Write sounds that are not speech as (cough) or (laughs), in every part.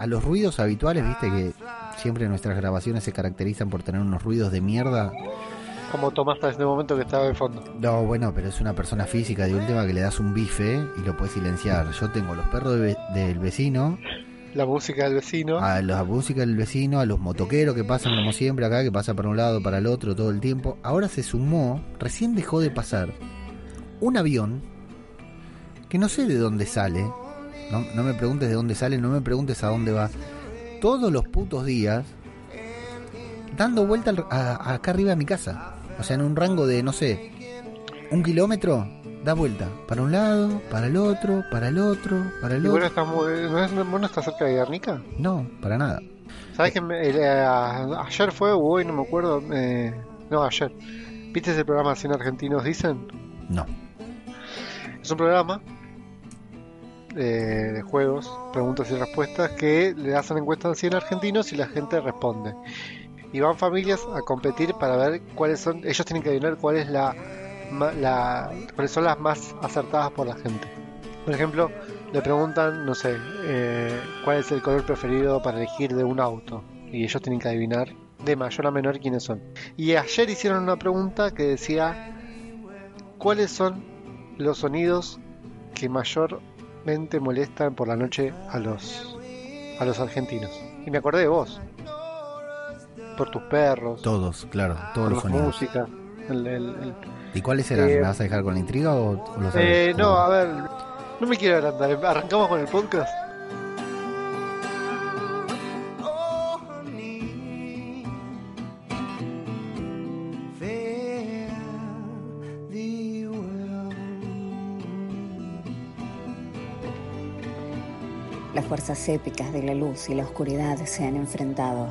a los ruidos habituales, viste que siempre nuestras grabaciones se caracterizan por tener unos ruidos de mierda. Como Tomás en este momento que estaba de fondo. No, bueno, pero es una persona física de última que le das un bife y lo puedes silenciar. Yo tengo los perros de ve- del vecino, La música del vecino. a la música del vecino, a los motoqueros que pasan como siempre acá, que pasa para un lado, para el otro todo el tiempo. Ahora se sumó, recién dejó de pasar, un avión que no sé de dónde sale. No, no me preguntes de dónde sale, no me preguntes a dónde va. Todos los putos días dando vuelta al- a- acá arriba de mi casa. O sea, en un rango de, no sé, un kilómetro, da vuelta. Para un lado, para el otro, para el otro, para el Y bueno, otro. está muy- ¿no, es, ¿vos no estás cerca de Guernica? No, para nada. ¿Sabes que me- el- eh, a- ayer fue o hoy, no me acuerdo? eh, no, ayer. ¿Viste ese programa 100 argentinos dicen? No. Es un programa eh, de juegos, preguntas y respuestas que le hacen encuestas a 100 argentinos y la gente responde. Y van familias a competir para ver cuáles son, ellos tienen que adivinar cuál la, cuáles son las más acertadas por la gente. Por ejemplo, le preguntan, no sé, eh, cuál es el color preferido para elegir de un auto. Y ellos tienen que adivinar de mayor a menor quiénes son. Y ayer hicieron una pregunta que decía, ¿cuáles son los sonidos que mayormente molestan por la noche a los, a los argentinos? Y me acordé de vos. Por tus perros, Todos, claro, todos los sonidos. música. el- el- el- ¿Y cuáles eran? Eh, ¿Me vas a dejar con la intriga o, o lo sabes? Eh, no, a ver, no me quiero adelantar. Arrancamos con el podcast. Fuerzas épicas de la luz y la oscuridad se han enfrentado,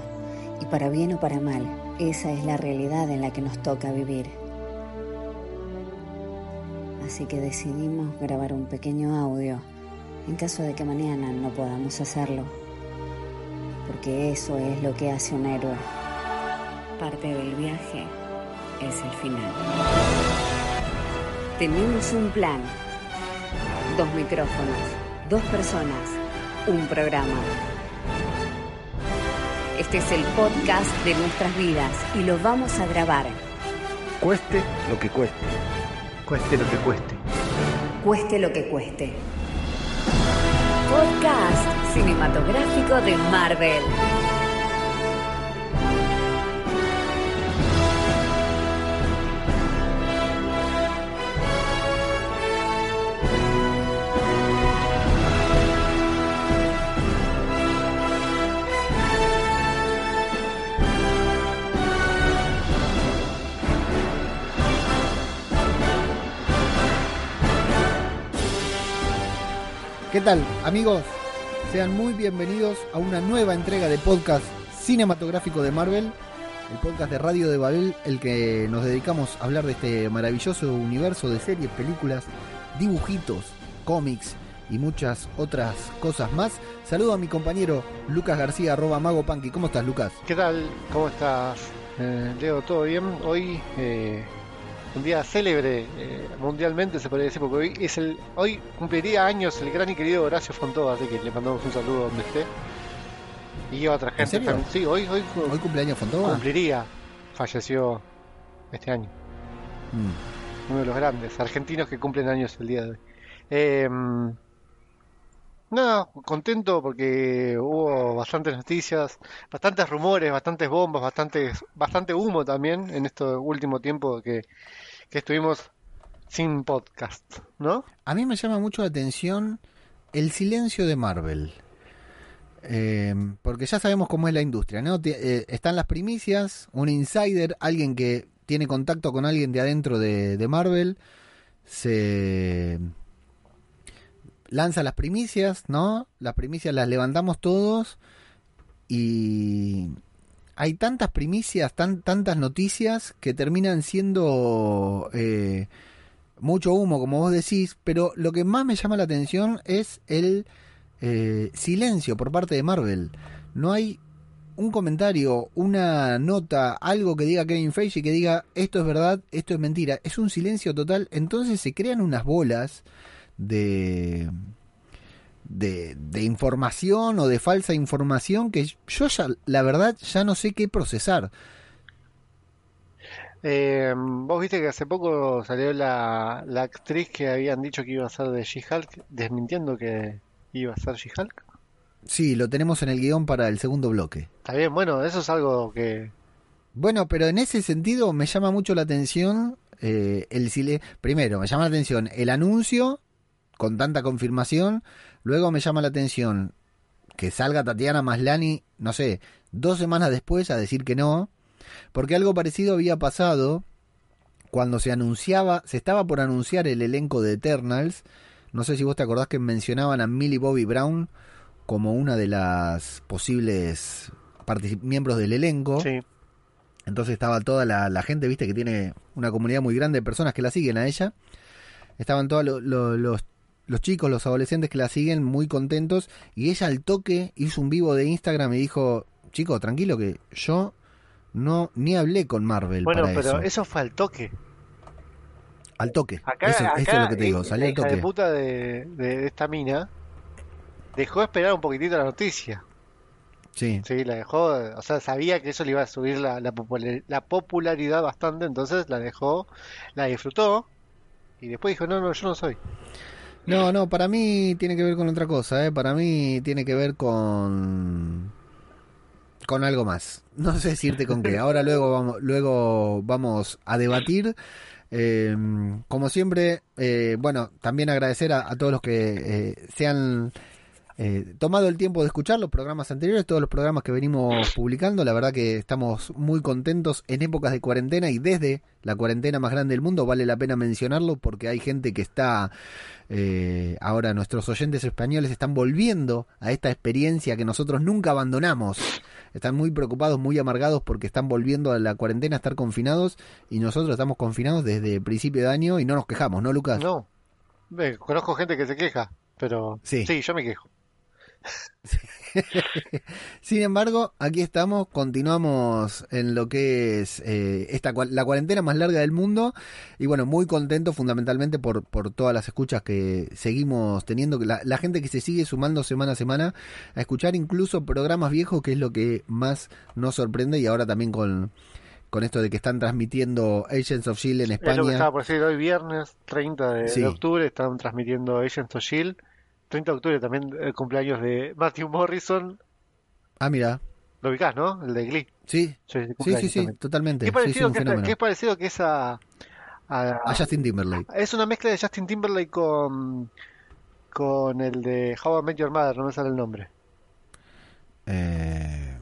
y para bien o para mal, esa es la realidad en la que nos toca vivir. Así que decidimos grabar un pequeño audio en caso de que mañana no podamos hacerlo, porque eso es lo que hace un héroe. Parte del viaje es el final. Tenemos un plan, dos micrófonos, dos personas, un programa. Este es el podcast de nuestras vidas y lo vamos a grabar. Cueste lo que cueste. Cueste lo que cueste. Cueste lo que cueste. Podcast cinematográfico de Marvel. ¿Qué tal, amigos? Sean muy bienvenidos a una nueva entrega de podcast cinematográfico de Marvel, el podcast de Radio de Babel, el que nos dedicamos a hablar de este maravilloso universo de series, películas, dibujitos, cómics y muchas otras cosas más. Saludo a mi compañero Lucas García, arroba Mago Punky. ¿Cómo estás, Lucas? ¿Qué tal? ¿Cómo estás? Eh, Leo, ¿todo bien? Hoy eh, un día célebre eh, mundialmente se podría decir porque hoy es el hoy cumpliría años el gran y querido Horacio Fontova, así que le mandamos un saludo donde esté. Y a otra gente serio? también. Sí, hoy, hoy, Hoy cumpleaños Fontova. cumpliría. Falleció este año. Mm. Uno de los grandes argentinos que cumplen años el día de hoy. Eh, nada, contento porque hubo bastantes noticias, bastantes rumores, bastantes bombas, bastantes, bastante humo también en este último tiempo que, que estuvimos sin podcast, ¿no? A mí me llama mucho la atención el silencio de Marvel. Eh, porque ya sabemos cómo es la industria, ¿no? Eh, están las primicias, un insider, alguien que tiene contacto con alguien de adentro de, de Marvel, se lanza las primicias, ¿no? Las primicias las levantamos todos y hay tantas primicias, tan, tantas noticias que terminan siendo eh, mucho humo, como vos decís, pero lo que más me llama la atención es el eh, silencio por parte de Marvel. No hay un comentario, una nota, algo que diga Kevin Feige que diga esto es verdad, esto es mentira. Es un silencio total. Entonces se crean unas bolas de de, de información o de falsa información que yo ya, la verdad, ya no sé qué procesar. Eh, Vos viste que hace poco salió la, la actriz que habían dicho que iba a ser de She-Hulk, desmintiendo que iba a ser She-Hulk. Sí, lo tenemos en el guion para el segundo bloque. Está bien, bueno, eso es algo que... Bueno, pero en ese sentido me llama mucho la atención eh, el sile- Primero, me llama la atención el anuncio con tanta confirmación. Luego me llama la atención que salga Tatiana Maslani, no sé, dos semanas después a decir que no. Porque algo parecido había pasado cuando se anunciaba, se estaba por anunciar el elenco de Eternals. No sé si vos te acordás que mencionaban a Millie Bobby Brown como una de las posibles miembros del elenco. Sí, Entonces estaba toda la, la gente, viste, que tiene una comunidad muy grande de personas que la siguen a ella. Estaban todos lo- lo- los, los chicos, los adolescentes que la siguen muy contentos. Y ella al toque hizo un vivo de Instagram y dijo, chico, tranquilo que yo no ni hablé con Marvel bueno, para pero eso. eso fue al toque. Al toque. Acá, eso, acá eso es lo que te digo, salió la al toque. puta de, de- de esta mina dejó esperar un poquitito la noticia. Sí. Sí, la dejó, o sea, sabía que eso le iba a subir la, la, popular- la popularidad bastante, entonces la dejó, la disfrutó y después dijo, no, no, yo no soy. No, no, para mí tiene que ver con otra cosa, ¿eh? Para mí tiene que ver con con algo más. No sé decirte con qué. Ahora luego vamos, luego vamos a debatir. Eh, como siempre, eh, bueno, también agradecer a, a todos los que eh, se han eh, tomado el tiempo de escuchar los programas anteriores, todos los programas que venimos publicando. La verdad que estamos muy contentos en épocas de cuarentena y desde la cuarentena más grande del mundo. Vale la pena mencionarlo porque hay gente que está, eh, ahora nuestros oyentes españoles están volviendo a esta experiencia que nosotros nunca abandonamos. Están muy preocupados, muy amargados porque están volviendo a la cuarentena a estar confinados y nosotros estamos confinados desde principio de año y no nos quejamos, ¿no, Lucas? No, conozco gente que se queja, pero Sí. sí, yo me quejo. (laughs) Sin embargo, aquí estamos, continuamos en lo que es eh, esta la cuarentena más larga del mundo y bueno, muy contento fundamentalmente por, por todas las escuchas que seguimos teniendo, la, la gente que se sigue sumando semana a semana a escuchar incluso programas viejos, que es lo que más nos sorprende y ahora también con, con esto de que están transmitiendo Agents of Shield en Es lo que España. estaba por decir hoy viernes 30 de, octubre, están transmitiendo Agents of Shield. 30 de octubre también el cumpleaños de Matthew Morrison. Ah, mira, Lo ubicás, ¿no? El de Glee. sí, Sí, sí, sí, sí, totalmente. ¿Qué Sí, sí, parecido, un que, fenómeno. qué parecido que es a, a- A Justin Timberlake. Es una mezcla de Justin Timberlake con, con el de How I Met Your Mother, no me sale el nombre. Eh,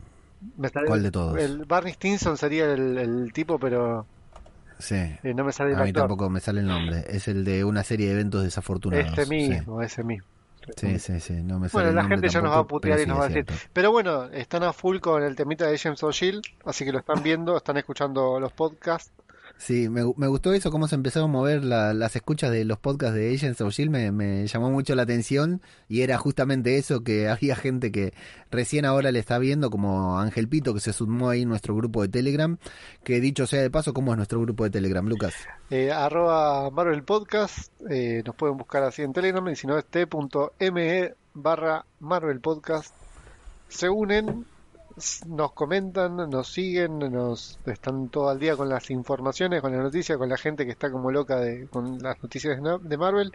Me sale- ¿Cuál de todos? El Barney Stinson sería el, el tipo, pero sí. eh, no me sale el A mí actor. tampoco me sale el nombre. Es el de una serie de eventos desafortunados. Este mismo, ese mismo. Sí, sí, sí. No me Bueno, la gente ya nos va a putear y nos va a decir. cierto. Pero bueno, están a full con el temita de James O'Shield, así que lo están viendo, están escuchando los podcasts. Sí, me, me gustó eso, cómo se empezaron a mover la- las escuchas de los podcasts de Agents of Shield, me, llamó mucho la atención y era justamente eso, que (laughs) había gente que recién ahora le está viendo, como Ángel Pito, que se sumó ahí en nuestro grupo de Telegram, que dicho sea de paso, ¿cómo es nuestro grupo de Telegram, Lucas? Eh, arroba Marvel Podcast, eh, nos pueden buscar así en Telegram y si no es t.me barra Marvel Podcast. Se unen, nos comentan, nos siguen, nos están todo el día con las informaciones, con las noticias, con la gente que está como loca de, con las noticias de de Marvel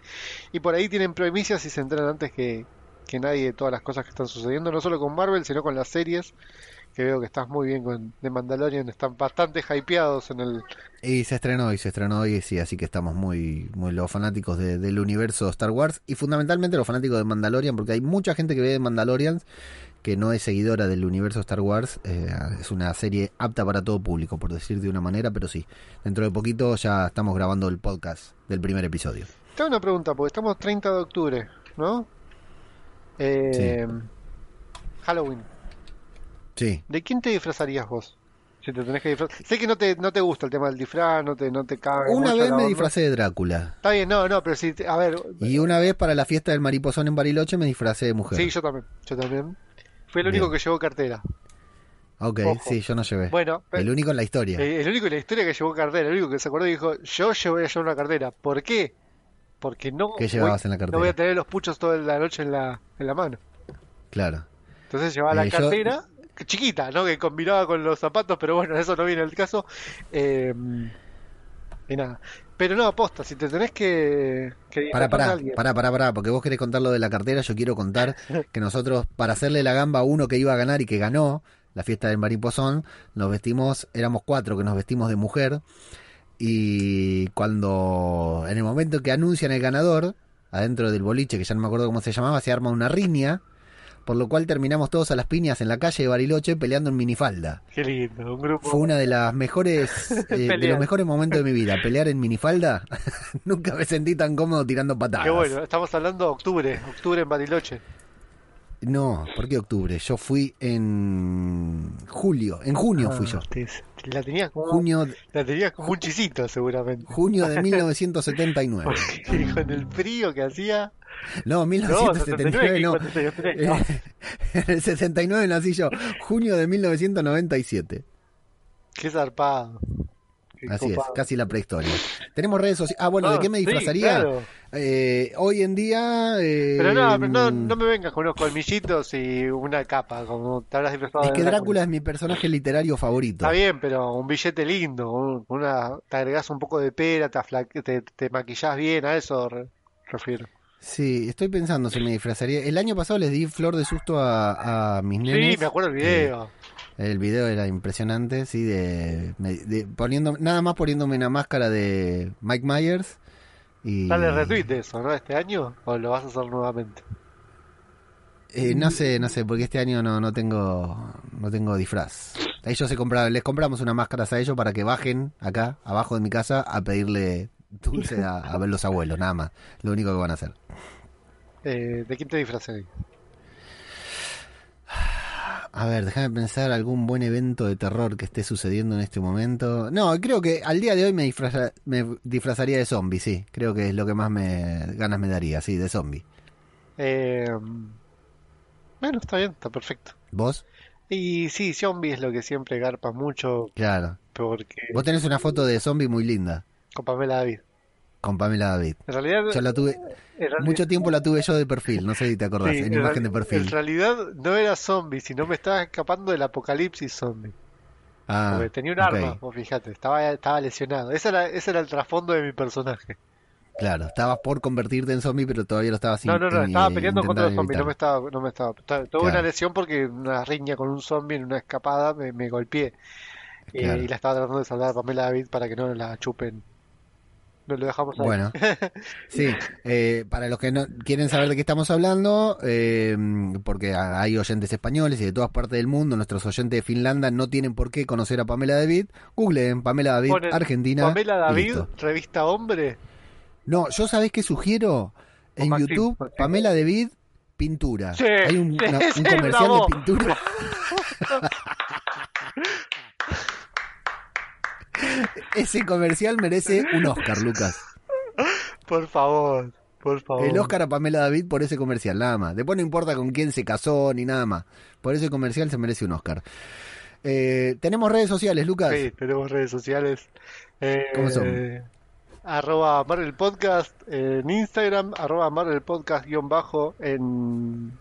y por ahí tienen primicias y se enteran antes que, que nadie de todas las cosas que están sucediendo, no solo con Marvel, sino con las series. Que veo que estás muy bien con The Mandalorian, están bastante hypeados en el, Y se estrenó y se estrenó hoy, sí, así que estamos muy, muy los fanáticos de- del universo Star Wars y fundamentalmente los fanáticos de Mandalorian, porque hay mucha gente que ve Mandalorian que no es seguidora del universo Star Wars. eh, es una serie apta para todo público, por decir de una manera, pero sí, dentro de poquito ya estamos grabando el podcast del primer episodio. Tengo una pregunta, porque estamos 30 de octubre, ¿no? Eh, Halloween. Sí. ¿De quién te disfrazarías vos? Si te tenés que disfrazar. Sé que no te, no te gusta el tema del disfraz, no te, no te caga Una vez me disfracé de Drácula Está bien, no, no, pero si, te- a ver, y una vez para la fiesta del mariposón en Bariloche me disfracé de mujer. sí, yo también, yo también. Fue el Bien. único que llevó cartera. ok, Ojo. sí, yo no llevé. Bueno, el único en la historia. eh, el único en la historia que llevó cartera, el único que se acordó y dijo, yo llevo- voy a llevar una cartera. ¿Por qué? porque no, ¿Qué voy, llevabas en la no voy a cartera? tener los puchos toda la noche en la, en la mano. Claro. Entonces llevaba la Eh, yo- cartera, chiquita, ¿no? Que combinaba con los zapatos, pero bueno, eso no viene al caso. Eh, y nada. Pero no, aposta, si te tenés que... que Pará, pará, pará, pará, pará, porque vos querés contar lo de la cartera, yo quiero contar que nosotros, para hacerle la gamba a uno que iba a ganar y que ganó la fiesta del mariposón, nos vestimos, éramos cuatro que nos vestimos de mujer, y cuando, en el momento que anuncian el ganador, adentro del boliche, que ya no me acuerdo cómo se llamaba, se arma una riña, por lo cual terminamos todos a las piñas en la calle de Bariloche peleando en minifalda. Qué lindo, un grupo... Fue una de las mejores, (laughs) eh, de los mejores momentos de mi vida. Pelear en minifalda, (laughs) nunca me sentí tan cómodo tirando patadas. Qué bueno, estamos hablando de octubre, octubre en Bariloche. No, ¿por qué octubre? Yo fui en julio, en junio fui yo. Ah, te- La tenías como, Junio, la tenías como un chisito, seguramente. junio de (laughs) 1979. Porque con el frío que hacía. No, No, 1979 no. 59, no. En el 69 nací yo, junio de 1997. Qué zarpado. Qué Así es, casi la prehistoria. Tenemos redes sociales. Ah, bueno, ¿de Ah, qué me sí, disfrazaría? claro. Eh, hoy en día... eh, Pero no, pero no, no me vengas con unos colmillitos y una capa, como te habrás disfrazado Es que Drácula es mi personaje literario favorito. Está bien, pero un billete lindo, un- una, te agregás un poco de pera, te, te, te maquillás bien, a eso re- refiero. Sí, estoy pensando si me disfrazaría. El año pasado les di flor de susto a, a mis nenes. Sí, me acuerdo el video. El video era impresionante, sí, de, de poniendo nada más poniéndome una máscara de Mike Myers y Dale retweet de eso, ¿no? ¿Este año? ¿O lo vas a hacer nuevamente? eh, no sé, no sé, porque este año no, no tengo no tengo disfraz. Ellos se compraron, les compramos unas máscaras a ellos para que bajen acá abajo de mi casa a pedirle dulce a, a ver los abuelos, nada más. Lo único que van a hacer. Eh, ¿De quién te disfrazé? A ver, déjame pensar algún buen evento de terror que esté sucediendo en este momento. No, creo que al día de hoy me, disfraza- me disfrazaría de zombie, sí. Creo que es lo que más me ganas me daría, sí, de zombie. Eh, bueno, está bien, está perfecto. ¿Vos? Y sí, zombie es lo que siempre garpa mucho Claro. porque Vos tenés una foto de zombie muy linda con Pamela David. con Pamela David. En realidad, Yo la tuve, en realidad- mucho tiempo la tuve yo de perfil, no sé si te acordás, sí, en en imagen de perfil. En realidad no era zombie, sino me estaba escapando del apocalipsis zombie. Ah, Porque tenía un arma, vos fíjate, estaba, estaba lesionado. Ese era, ese era el trasfondo de mi personaje. Claro, estabas por convertirte en zombie, pero todavía lo estabas No, no, no, in- estaba eh, peleando contra los zombies, no me estaba, no me estaba. ta- Tuve Claro. una lesión porque una riña con un zombie en una escapada me, me golpeé. Eh, Claro. y la estaba tratando de salvar a Pamela David para que no la chupen. No lo dejamos ahí. Bueno, (laughs) sí, eh, para los que no quieren saber de qué estamos hablando, eh, porque hay oyentes españoles y de todas partes del mundo, nuestros oyentes de Finlandia no tienen por qué conocer a Pamela David, googleen Pamela David Ponen Argentina. Pamela David, revista Hombre. No, yo sabés qué sugiero en Maxim, YouTube, Maxim. Pamela David pintura. Sí, hay un, sí, una- sí, (laughs) un comercial bravo. de pintura. (laughs) Ese comercial merece un Oscar, Lucas. Por favor, por favor. El Oscar a Pamela David por ese comercial, nada más. Después no importa con quién se casó ni nada más. Por ese comercial se merece un Oscar. Eh, Tenemos redes sociales, Lucas. Sí, tenemos redes sociales. Eh, ¿Cómo son? Arroba Marvel Podcast en Instagram, arroba Marvel Podcast guion bajo en...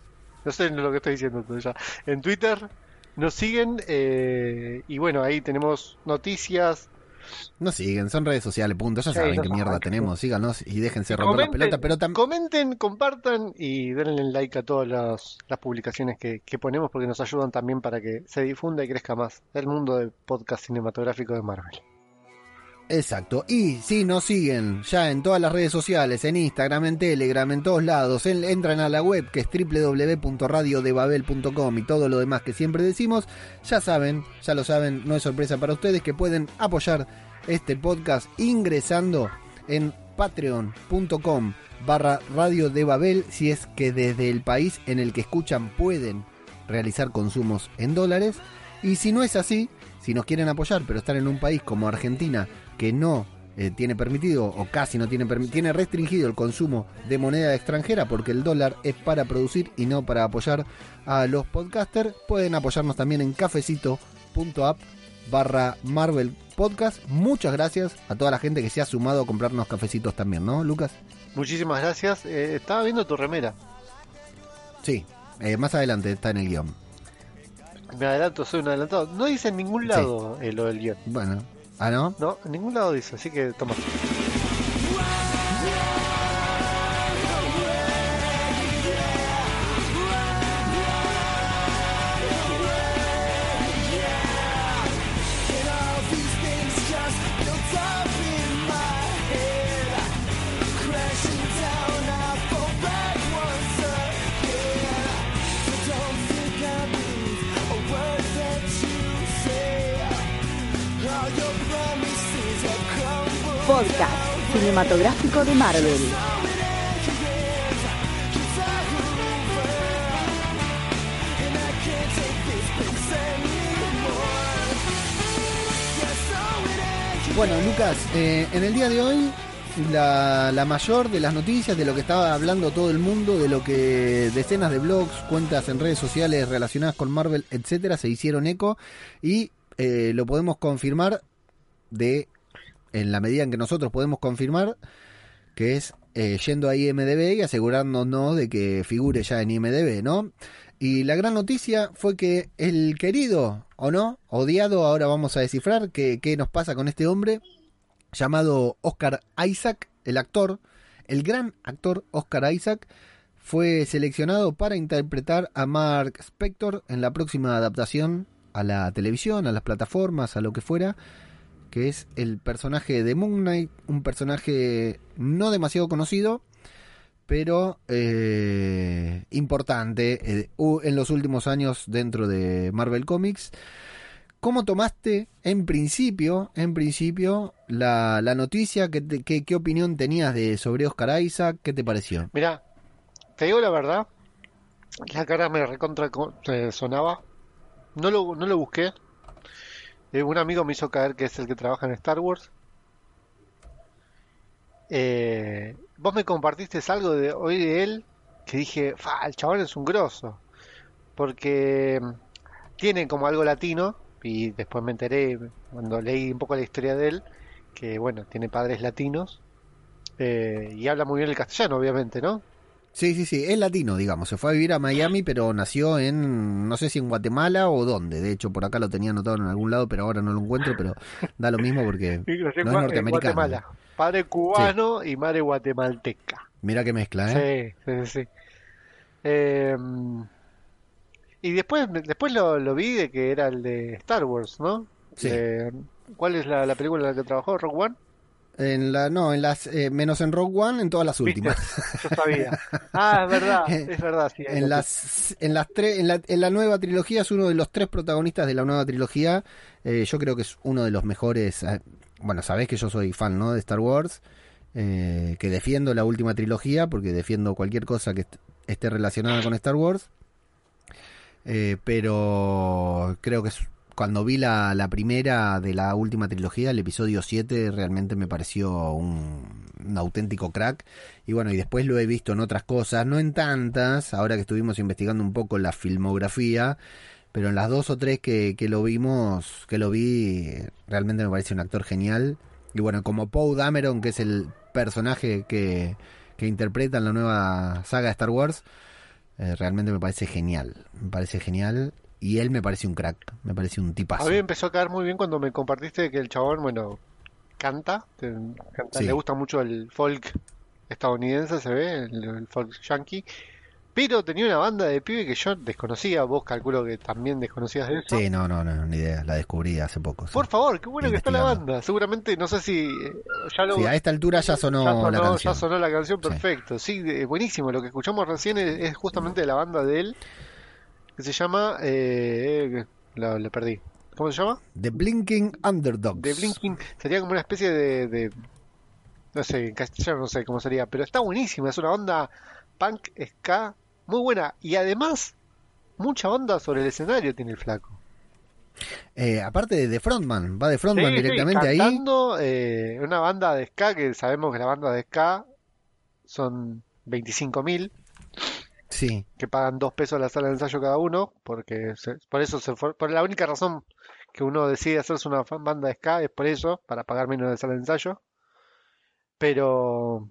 No sé lo que estoy diciendo ya. En Twitter nos siguen eh, y bueno, ahí tenemos noticias. No siguen, son redes sociales, punto. Ya Sí, saben qué mierda tenemos. Síganos y déjense romper la Comenten, pelota. Pero también. comenten, compartan y denle like a todas las, las publicaciones que, que ponemos porque nos ayudan también para que se difunda y crezca más el mundo del podcast cinematográfico de Marvel. Exacto. Y si nos siguen ya en todas las redes sociales, en Instagram, en Telegram, en todos lados, en- entran a la web que es www.radiodebabel.com y todo lo demás que siempre decimos, ya saben, ya lo saben, no es sorpresa para ustedes que pueden apoyar este podcast ingresando en patreon.com barra Radio si es que desde el país en el que escuchan pueden realizar consumos en dólares y si no es así, si nos quieren apoyar pero están en un país como Argentina que no eh, tiene permitido o casi no tiene permitido, tiene restringido el consumo de moneda extranjera porque el dólar es para producir y no para apoyar a los podcasters, pueden apoyarnos también en cafecito.app barra Marvel Podcast. Muchas gracias a toda la gente que se ha sumado a comprarnos cafecitos también, ¿no, Lucas? Muchísimas gracias. Eh, estaba viendo tu remera. Sí, eh, más adelante está en el guion. Me adelanto, soy un adelantado. No dice en ningún lado eh, lo del guion. Bueno, ¿ah, no? No, en ningún lado dice, así que toma. Podcast cinematográfico de Marvel. Bueno, Lucas, eh, en el día de hoy la, mayor de las noticias, de lo que estaba hablando todo el mundo, de lo que decenas de blogs, cuentas en redes sociales relacionadas con Marvel, etcétera, se hicieron eco y eh, lo podemos confirmar de en la medida en que nosotros podemos confirmar que es eh, yendo a IMDB y asegurándonos de que figure ya en IMDB, ¿no? Y la gran noticia fue que el querido, o no, odiado, ahora vamos a descifrar qué, qué nos pasa con este hombre, llamado Oscar Isaac, el actor, el gran actor Oscar Isaac, fue seleccionado para interpretar a Mark Spector en la próxima adaptación a la televisión, a las plataformas, a lo que fuera, que es el personaje de Moon Knight, un personaje no demasiado conocido, pero eh, importante eh, en los últimos años dentro de Marvel Comics. ¿Cómo tomaste en principio, en principio, la, la noticia? ¿Qué, qué, qué opinión tenías de sobre Oscar Isaac? ¿Qué te pareció? Mira, te digo la verdad, la cara me recontra co- sonaba. No lo, no lo busqué. Eh, un amigo me hizo caer que es el que trabaja en Star Wars. Eh, vos me compartiste algo de hoy de él que dije, fa, el chabón es un grosso. Porque mm, tiene como algo latino y después me enteré cuando leí un poco la historia de él que bueno, tiene padres latinos eh, y habla muy bien el castellano, obviamente, ¿no? Sí, sí, sí, es latino, digamos. Se fue a vivir a Miami, pero nació en, no sé si en Guatemala o dónde. De hecho, por acá lo tenía anotado en algún lado, pero ahora no lo encuentro, pero da lo mismo porque (laughs) no es norteamericano. Guatemala. Padre cubano y madre guatemalteca. Mira qué mezcla, ¿eh? Sí, sí, sí. Eh, y después, después lo, lo vi de que era el de Star Wars, ¿no? Sí. ¿cuál es la, la película en la que trabajó? ¿Rock One? En la, no, en las, eh, menos en Rogue One, en todas las ¿Viste? últimas. Yo sabía. Ah, es verdad, (laughs) es verdad, sí. En las, en las tres, en la, en la nueva trilogía es uno de los tres protagonistas de la nueva trilogía. Eh, yo creo que es uno de los mejores. eh, bueno, sabés que yo soy fan, ¿no? De Star Wars. eh, que defiendo la última trilogía porque defiendo cualquier cosa que est- esté relacionada con Star Wars. Eh, pero creo que es- cuando vi la, la primera de la última trilogía, el episodio 7, realmente me pareció un, auténtico crack. Y bueno, y después lo he visto en otras cosas, no en tantas, ahora que estuvimos investigando un poco la filmografía, pero en las dos o tres que, que lo vimos, que lo vi, realmente me parece un actor genial. Y bueno, como Poe Dameron, que es el personaje que, que interpreta en la nueva saga de Star Wars, eh, realmente me parece genial. Me parece genial. Y él me parece un crack, me parece un tipazo. A mí me empezó a caer muy bien cuando me compartiste que el chabón, bueno, canta, te- canta- Sí. le gusta mucho el folk estadounidense, se ve, el, el folk yankee, pero tenía una banda de pibe que yo desconocía, vos calculo que también desconocías de eso. Sí, no, no, no, ni idea, la descubrí hace poco. sí. Por favor, qué bueno que está la banda. Seguramente, no sé si eh, ya lo Sí, a esta altura ya sonó, ya sonó, la ya canción. sonó la canción, perfecto. Sí, de- buenísimo. Lo que escuchamos recién es, es justamente de la banda de él, que se llama, eh, la, la perdí. ¿Cómo se llama? The Blinking Underdogs. De Blinking. Sería como una especie de, de- no sé, en castellano no sé cómo sería, pero está buenísima. Es una onda punk ska muy buena y además mucha onda sobre el escenario tiene el flaco. Eh, aparte de, de Frontman, va de Frontman Sí, sí, directamente ahí. cantando, eh, una banda de ska que sabemos que la banda de ska son 25.000 Sí, que pagan dos pesos la sala de ensayo cada uno, porque se- por eso se for- por la única razón que uno decide hacerse una banda de ska es por eso, para pagar menos de sala de ensayo. Pero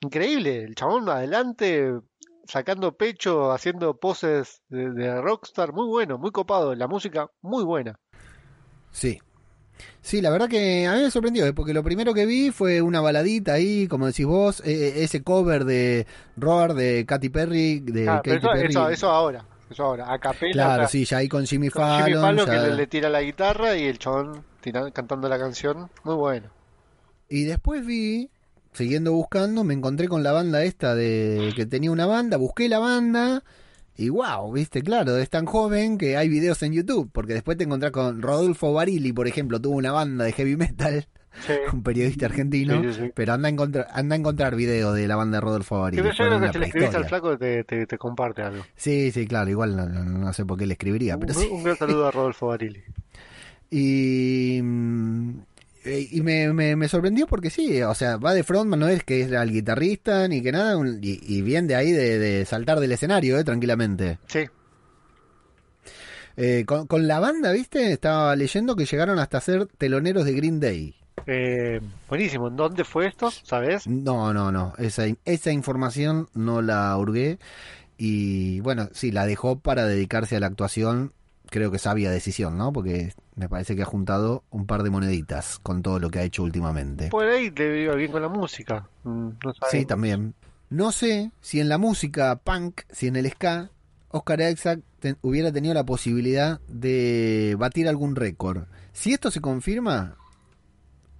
increíble, el chabón adelante, sacando pecho, haciendo poses de, de rockstar, muy bueno, muy copado, la música muy buena. Sí. Sí, la verdad que a mí me sorprendió, ¿eh? porque lo primero que vi fue una baladita ahí, como decís vos, eh, ese cover de Roar de Katy Perry, de Ah, Katy eso, Perry. eso, eso ahora, eso ahora, a capela, claro, o sea, sí, ya ahí con Jimmy con Fallon. Jimmy Fallon ya- que le, le tira la guitarra y el chabón tira- cantando la canción, muy bueno. Y después vi, siguiendo buscando, me encontré con la banda esta de que tenía una banda, busqué la banda y wow, viste, claro, es tan joven que hay videos en YouTube, porque después te encontrás con Rodolfo Barili, por ejemplo, tuvo una banda de heavy metal, Sí. (laughs) un periodista argentino, Sí, sí, sí. pero anda a encontrar, anda a encontrar videos de la banda de Rodolfo Barili. yo creo que si le escribís al flaco te, te, te comparte algo. Sí, sí, claro, igual no, sé por qué le escribiría, pero un, sí. un gran saludo a Rodolfo Barili. (laughs) Y, eh, y me, me, me sorprendió porque sí, o sea, va de frontman, no es que es el guitarrista ni que nada, un- y, y bien de ahí de, de saltar del escenario, eh, tranquilamente. Sí, Eh, con, con la banda, ¿viste? Estaba leyendo que llegaron hasta ser teloneros de Green Day. eh, buenísimo. ¿En dónde fue esto? ¿Sabes? No, no, no, esa, esa información no la hurgué. Y bueno, sí, la dejó para dedicarse a la actuación. Creo que sabia decisión, ¿no? Porque me parece que ha juntado un par de moneditas con todo lo que ha hecho últimamente. Por ahí le iba bien con la música. Mm, no Sí, también. No sé si en la música punk, si en el ska, Oscar Isaac hubiera tenido la posibilidad de batir algún récord. Si esto se confirma,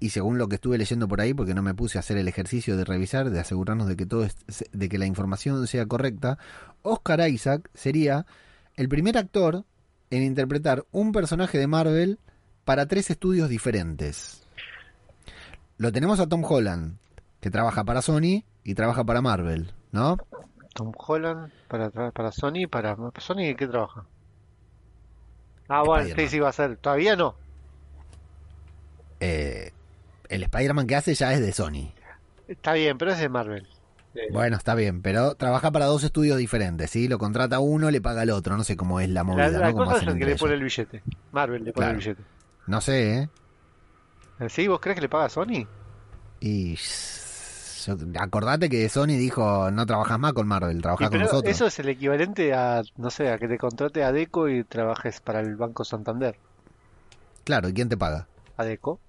y según lo que estuve leyendo por ahí, porque no me puse a hacer el ejercicio de revisar, de asegurarnos de que todo es- de que la información sea correcta, Oscar Isaac sería el primer actor en interpretar un personaje de Marvel para tres estudios diferentes. Lo tenemos a Tom Holland, que trabaja para Sony y trabaja para Marvel, ¿no? Tom Holland para, para Sony. Para Sony, ¿qué trabaja? Ah, bueno, sí, sí, va a ser. Todavía no. Eh, el Spider-Man que hace ya es de Sony. Está bien, pero es de Marvel. Bueno, está bien, pero trabaja para dos estudios diferentes, ¿sí? Lo contrata uno, le paga al otro, no sé cómo es la movida, la la ¿no? Cómo cosa es el que le pone el billete. Marvel le pone el billete. No sé, ¿eh? Eh, ¿Sí? ¿Vos crees que le paga a Sony? Y yo- acordate que Sony dijo, no trabajas más con Marvel, Y trabajás con nosotros. eso es el equivalente a, no sé, a que te contrate a Deco y trabajes para el Banco Santander. Claro, ¿y quién te paga? ¿A Deco?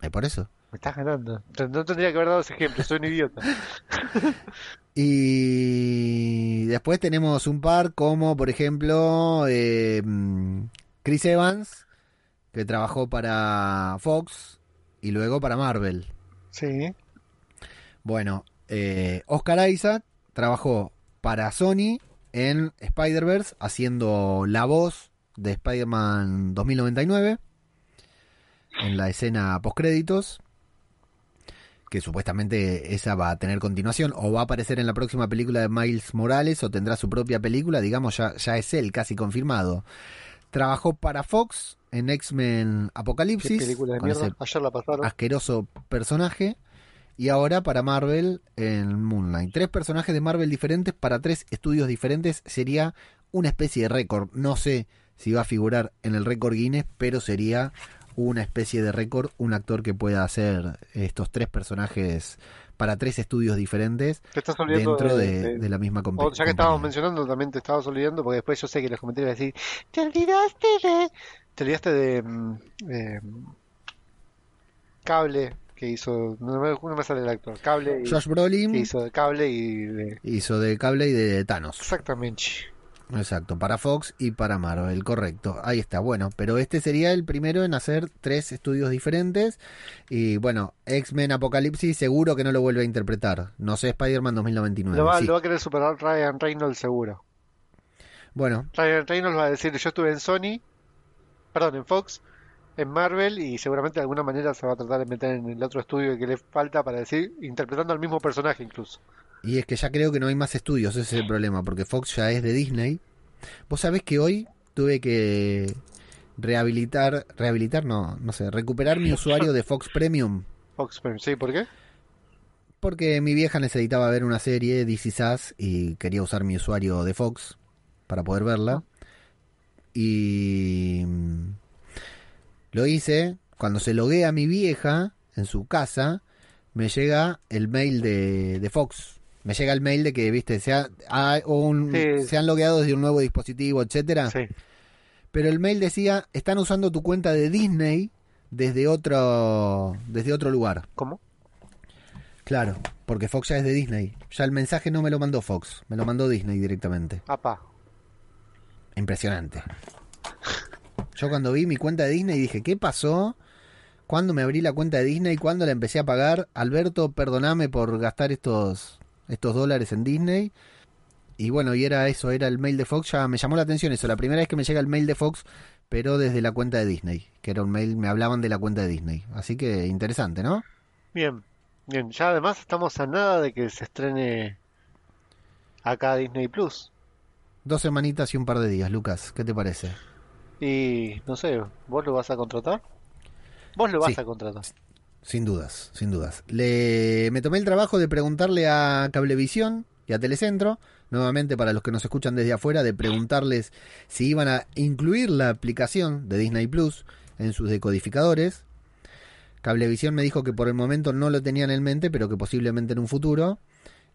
Es por eso. Me estás ganando. No tendría que haber dado ese ejemplo, soy un idiota. (laughs) Y después tenemos un par como, por ejemplo, eh, Chris Evans, que trabajó para Fox y luego para Marvel. Sí. Bueno, eh, Oscar Isaac trabajó para Sony en Spider-Verse haciendo la voz de Spider-Man 2099 en la escena postcréditos que supuestamente esa va a tener continuación o va a aparecer en la próxima película de Miles Morales o tendrá su propia película, digamos ya, ya es él casi confirmado. Trabajó para Fox en X-Men Apocalipsis película de con mierda. ese Ayer la pasaron. asqueroso personaje. Y ahora para Marvel en Moonlight. Tres personajes de Marvel diferentes para tres estudios diferentes sería una especie de récord. No sé si va a figurar en el récord Guinness, pero sería una especie de récord un actor que pueda hacer estos tres personajes para tres estudios diferentes Te estás olvidando dentro de, de, de- de la misma compe- o ya que estábamos mencionando, también te estabas olvidando, porque después yo sé que los comentarios van a decir, te olvidaste de... Te olvidaste de... mm, eh, Cable, que hizo... No me, no me sale el actor. Cable y... Josh Brolin que hizo de Cable y de... hizo de cable y de Thanos. Exactamente. Exacto, para Fox y para Marvel, correcto. Ahí está, bueno, pero este sería el primero en hacer tres estudios diferentes. Y bueno, X-Men Apocalipsis seguro que no lo vuelve a interpretar. No sé, Spider-Man 2099. Lo va, sí. lo va a querer superar Ryan Reynolds seguro. Bueno, Ryan Reynolds va a decir, yo estuve en Sony, perdón, en Fox, en Marvel, y seguramente de alguna manera se va a tratar de meter en el otro estudio que le falta para decir, interpretando al mismo personaje incluso. Y es que ya creo que no hay más estudios, ese es el problema, porque Fox ya es de Disney. Vos sabés que hoy tuve que rehabilitar, rehabilitar, no, no sé, recuperar mi usuario de Fox Premium. Fox Premium, ¿sí? ¿Por qué? Porque mi vieja necesitaba ver una serie, Is Us, y quería usar mi usuario de Fox para poder verla. Y, Lo hice cuando se loguea mi vieja en su casa, me llega el mail de, de Fox. Me llega el mail de que, viste, se, ha- ha- o un- Sí. se han logueado desde un nuevo dispositivo, etcétera. Sí. Pero el mail decía, están usando tu cuenta de Disney desde otro, desde otro lugar. ¿Cómo? Claro, porque Fox ya es de Disney. Ya el mensaje no me lo mandó Fox, me lo mandó Disney directamente. Apa. Impresionante. Yo cuando vi mi cuenta de Disney dije, ¿qué pasó? ¿Cuándo me abrí la cuenta de Disney? ¿Cuándo la empecé a pagar? Alberto, perdoname por gastar estos, estos dólares en Disney. Y bueno, y era eso, era el mail de Fox. Ya me llamó la atención eso. La primera vez que me llega el mail de Fox, pero desde la cuenta de Disney. Que era un mail, me hablaban de la cuenta de Disney. Así que interesante, ¿no? Bien. Bien. Ya además estamos a nada de que se estrene acá Disney Plus. Dos semanitas y un par de días, Lucas. ¿Qué te parece? Y no sé, ¿vos lo vas a contratar? Vos lo vas Sí. a contratar. Sin dudas, sin dudas. Le, me tomé el trabajo de preguntarle a Cablevisión y a Telecentro, nuevamente para los que nos escuchan desde afuera, de preguntarles si iban a incluir la aplicación de Disney Plus en sus decodificadores. Cablevisión me dijo que por el momento no lo tenían en mente, pero que posiblemente en un futuro.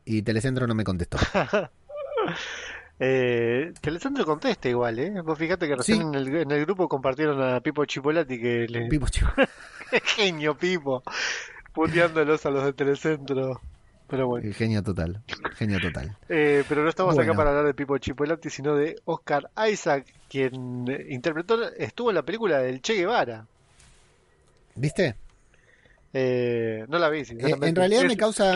Y Telecentro no me contestó. (laughs) Eh, Telecentro contesta igual, ¿eh? Vos fíjate que recién Sí. en, el, en el grupo compartieron a Pipo Chipolati que le... (laughs) Pipo. (laughs) Genio Pipo. Puteándolos a los de Telecentro. Pero bueno. Genio total, genio total. Eh, pero no estamos acá para hablar de Pipo Chipolati, sino de Oscar Isaac, quien eh, interpretó, estuvo en la película del Che Guevara. ¿Viste? Eh, no la vi, Eh, en realidad Es- me causa,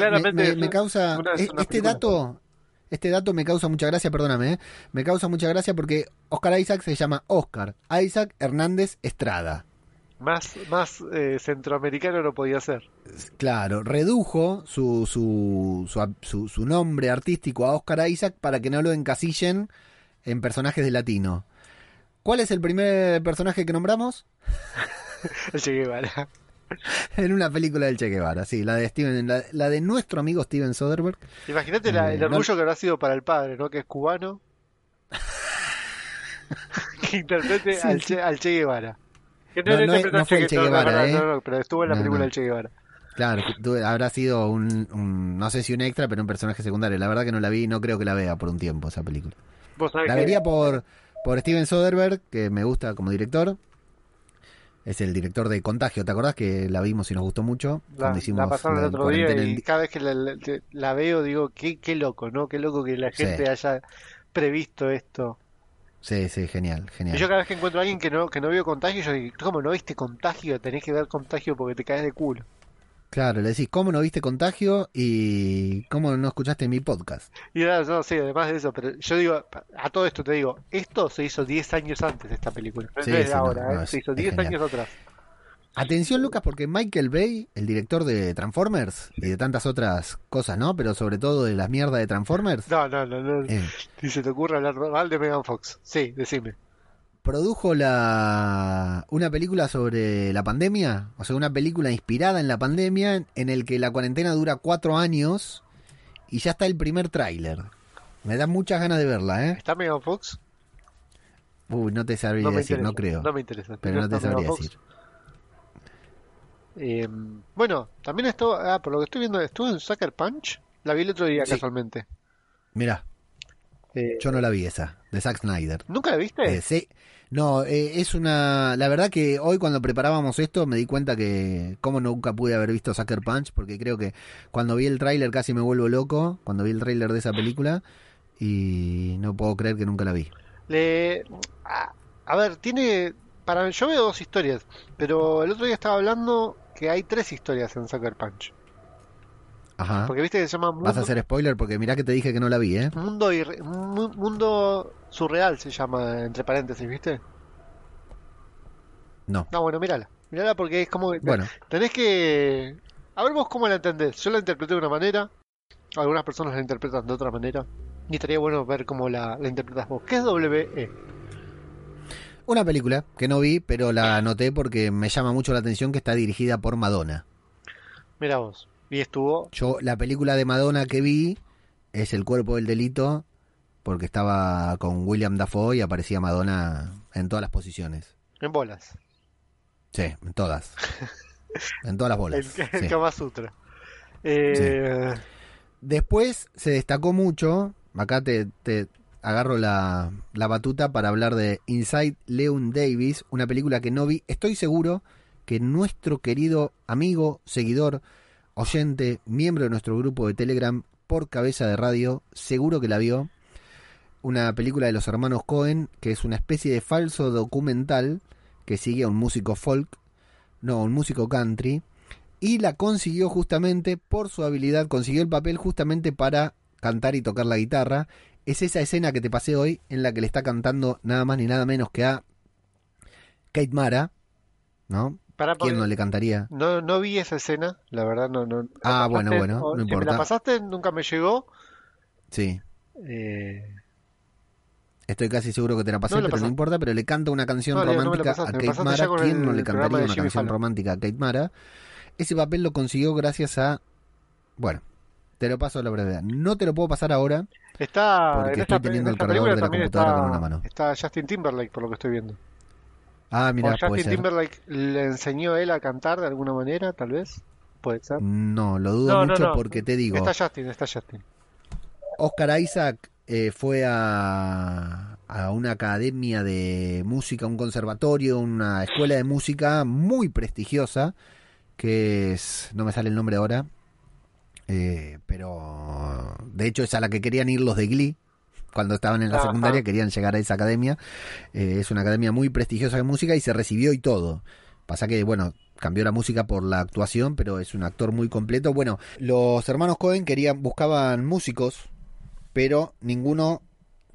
me, causa una- e- una este película. dato, este dato me causa mucha gracia, perdóname, ¿eh? me causa mucha gracia porque Oscar Isaac se llama Oscar Isaac Hernández Estrada. Más, más eh, centroamericano no podía ser. Claro, redujo su, su, su, su- su nombre artístico a Oscar Isaac para que no lo encasillen en personajes de latino. ¿Cuál es el primer personaje que nombramos? El Che Guevara. En una película del Che Guevara, sí, la de Steven, la, la de nuestro amigo Steven Soderbergh. Imagínate la- Eh, el no- orgullo que habrá sido para el padre, ¿no? Que es cubano. (laughs) que interprete Sí, al, sí. che, al Che Guevara. Que No, no no al fue el Che no, no, Guevara, no, ¿eh? no, no, pero estuvo en la No, película no. del Che Guevara. Claro, habrá sido un, un- no sé si un extra, pero un personaje secundario. La verdad que no la vi y no creo que la vea por un tiempo esa película. Vos sabés La que- vería por, por Steven Soderbergh, que me gusta como director. Es el director de Contagio, ¿te acordás que la vimos y nos gustó mucho? La, Cuando hicimos la pasaron el otro día y cada vez que la, la- la veo digo, qué, qué loco, ¿no? Qué loco que la Sí. gente haya previsto esto. Sí, sí, genial, Y genial. yo cada vez que encuentro a alguien que no, que no vio contagio, yo digo, ¿cómo no viste contagio? Tenés que ver contagio porque te caes de culo. Claro, le decís, ¿cómo no viste Contagio y cómo no escuchaste mi podcast? Y nada, no, sí, además de eso, pero yo digo, a todo esto te digo, esto se hizo 10 años antes de esta película. No Sí, es de sí, ahora, no, ¿eh? es- Se hizo es 10 genial. años atrás. Atención, Lucas, porque Michael Bay, el director de Transformers y de tantas otras cosas, ¿no? Pero sobre todo de las mierdas de Transformers, No, no, no, no. eh, Si se te ocurre hablar mal de Megan Fox. Sí, decime. Produjo la una película sobre la pandemia, o sea, una película inspirada en la pandemia, en el que la cuarentena dura cuatro años y ya está el primer tráiler. Me da muchas ganas de verla, ¿eh? ¿Está Megan Fox? Uy, no te sabría No decir, interesa. no creo. No me interesa. pero no te sabría Fox. decir. Eh, bueno, también estuvo, ah, por lo que estoy viendo, estuvo en Sucker Punch. La vi el otro día Sí. casualmente. Mira, Eh, yo no la vi esa, de Zack Snyder. ¿Nunca la viste? Eh, sí. No, eh, es una... La verdad que hoy cuando preparábamos esto me di cuenta que como nunca pude haber visto Sucker Punch, porque creo que cuando vi el tráiler casi me vuelvo loco, cuando vi el tráiler de esa película, y no puedo creer que nunca la vi. Le, a, a ver, tiene, para yo veo dos historias, pero el otro día estaba hablando que hay tres historias en Sucker Punch. Ajá. Porque viste que se llama Mundo. Vas a hacer spoiler porque mirá que te dije que no la vi, ¿eh? mundo, irre- mu- mundo surreal se llama entre paréntesis, ¿viste? No. No, bueno, mírala. Mírala porque es como Bueno, tenés que a ver vos cómo la entendés. Yo la interpreté de una manera, algunas personas la interpretan de otra manera. Y estaría bueno ver cómo la, la interpretas vos. ¿Qué es? WE? una película que no vi, pero la anoté porque me llama mucho la atención que está dirigida por Madonna. Mira vos. Y estuvo Yo, la película de Madonna que vi es El cuerpo del delito, porque estaba con William Dafoe y aparecía Madonna en todas las posiciones. en bolas. Sí, en todas. en todas las bolas. (laughs) El, el sí. Kama Sutra. Eh, Después se destacó mucho, acá te, te agarro la, la batuta para hablar de Inside Leon Davis, una película que no vi. Estoy seguro que nuestro querido amigo, seguidor, oyente, miembro de nuestro grupo de Telegram por cabeza de radio, seguro que la vio. Una película de los hermanos Cohen, que es una especie de falso documental que sigue a un músico folk, no, un músico country, y la consiguió justamente por su habilidad, consiguió el papel justamente para cantar y tocar la guitarra. Es esa escena que te pasé hoy en la que le está cantando nada más ni nada menos que a Kate Mara, ¿no? ¿Quién no le cantaría? no, no vi esa escena, la verdad no, no. Ah, bueno, bueno, no si me importa. la pasaste, nunca me llegó. Sí, Eh, estoy casi seguro que te la pasé, No pero no importa, pero le canta una canción romántica pasaste, a Kate Mara. ¿Quién el no le cantaría una canción Fallon. romántica a Kate Mara? Ese papel lo consiguió gracias a... Bueno, te lo paso a la brevedad. No te lo puedo pasar ahora, está Porque en estoy teniendo en el cargador de la computadora está, con una mano. está Justin Timberlake, por lo que estoy viendo. Ah, mira, Justin. Timberlake le enseñó a él a cantar de alguna manera, tal vez. Puede ser. No, lo dudo No, no, mucho no. porque te digo, Está Justin, está Justin. Oscar Isaac eh, fue a, a una academia de música, un conservatorio, una escuela de música muy prestigiosa, que es, no me sale el nombre ahora, eh, pero de hecho es a la que querían ir los de Glee. Cuando estaban en la Ajá. secundaria querían llegar a esa academia. Eh, es una academia muy prestigiosa de música y se recibió y todo. Pasa que, bueno, cambió la música por la actuación, pero es un actor muy completo. Bueno, los hermanos Cohen querían, buscaban músicos, pero ninguno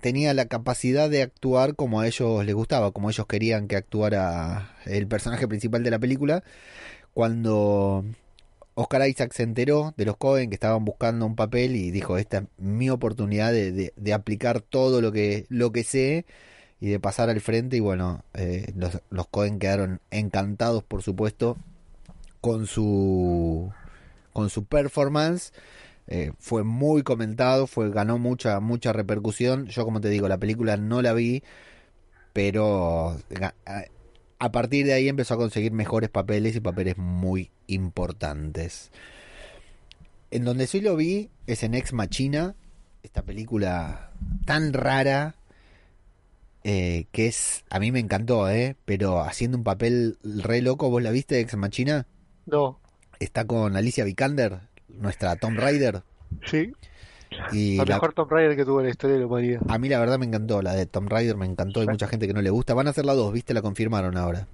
tenía la capacidad de actuar como a ellos les gustaba, como ellos querían que actuara el personaje principal de la película. Cuando Oscar Isaac se enteró de los Cohen que estaban buscando un papel y dijo, esta es mi oportunidad de, de- aplicar todo lo que, lo que sé y de pasar al frente y bueno, eh, los, los Cohen quedaron encantados por supuesto con su con su performance. Eh, fue muy comentado fue ganó mucha mucha repercusión. Yo como te digo la película no la vi pero a- partir de ahí empezó a conseguir mejores papeles y papeles muy importantes. En donde sí lo vi es en Ex Machina esta película tan rara eh, que es a mí me encantó eh pero haciendo un papel re loco vos la viste Ex Machina No, está con Alicia Vikander nuestra Tomb Raider. Sí. Y (laughs) La la- mejor Tomb Raider que tuvo en la historia de la humanidad. a mí la verdad me encantó la de Tomb Raider me encantó hay mucha gente que no le gusta van a hacer la dos viste la confirmaron ahora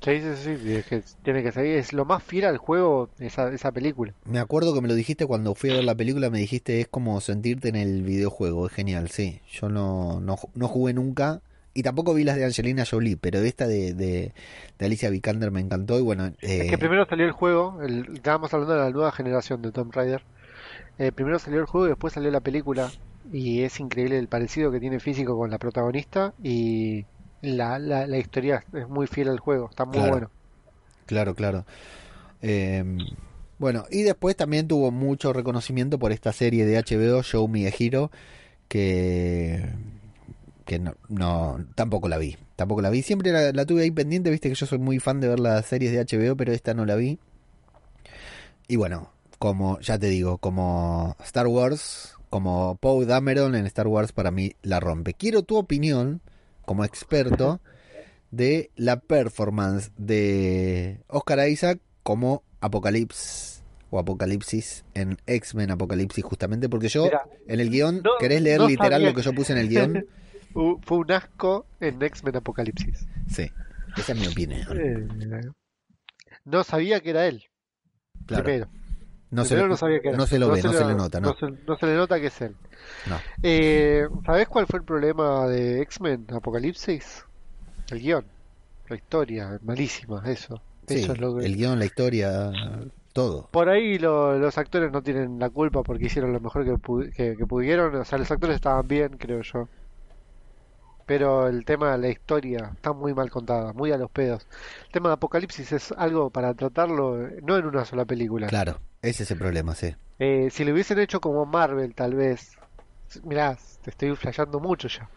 Sí, sí, sí, es que tiene que seguir. Es lo más fiel al juego esa, esa película. me acuerdo que me lo dijiste cuando fui a ver la película me dijiste es como sentirte en el videojuego es genial sí yo no no, no jugué nunca y tampoco vi las de Angelina Jolie pero esta de, de, de Alicia Vikander me encantó y bueno eh, Es que primero salió el juego, el, estábamos hablando de la nueva generación de Tomb Raider. Eh, primero salió el juego y después salió la película. Y es increíble el parecido que tiene físico con la protagonista. Y la, la, la historia es muy fiel al juego, está muy Claro. bueno. Claro, claro. Eh, bueno, y después también tuvo mucho reconocimiento por esta serie de HBO, Show Me a Hero, que, que no, no, tampoco la vi. Tampoco la vi. Siempre la, la tuve ahí pendiente, viste que yo soy muy fan de ver las series de HBO, pero esta no la vi. Y bueno, como ya te digo, como Star Wars, como Poe Dameron en Star Wars para mí la rompe. Quiero tu opinión como experto de la performance de Oscar Isaac como Apocalipsis o Apocalipsis en X-Men Apocalipsis justamente porque yo Mira, en el guion, no- ¿querés leer no literal sabía lo que yo puse en el guion? (laughs) Fu- Fue un asco en X-Men Apocalipsis. Sí, esa es mi opinión. Eh, no sabía que era él, Claro, primero. No se, Primero no sabía que era. no se lo ve, no se le nota, ¿no? No se, no se le nota que es él. Eh, ¿Sabés cuál fue el problema de X-Men Apocalipsis? El guion, la historia, malísima, eso. Sí, Eso es lo que... el guion, la historia, todo. Por ahí lo- los actores no tienen la culpa porque hicieron lo mejor que, pu- que- que pudieron. O sea, los actores estaban bien, creo yo. Pero el tema de la historia está muy mal contada, muy a los pedos. El tema de Apocalipsis es algo para tratarlo eh, no en una sola película. Claro, ese es el problema, sí. Eh, si lo hubiesen hecho como Marvel, tal vez. Mirá, te estoy flasheando mucho ya.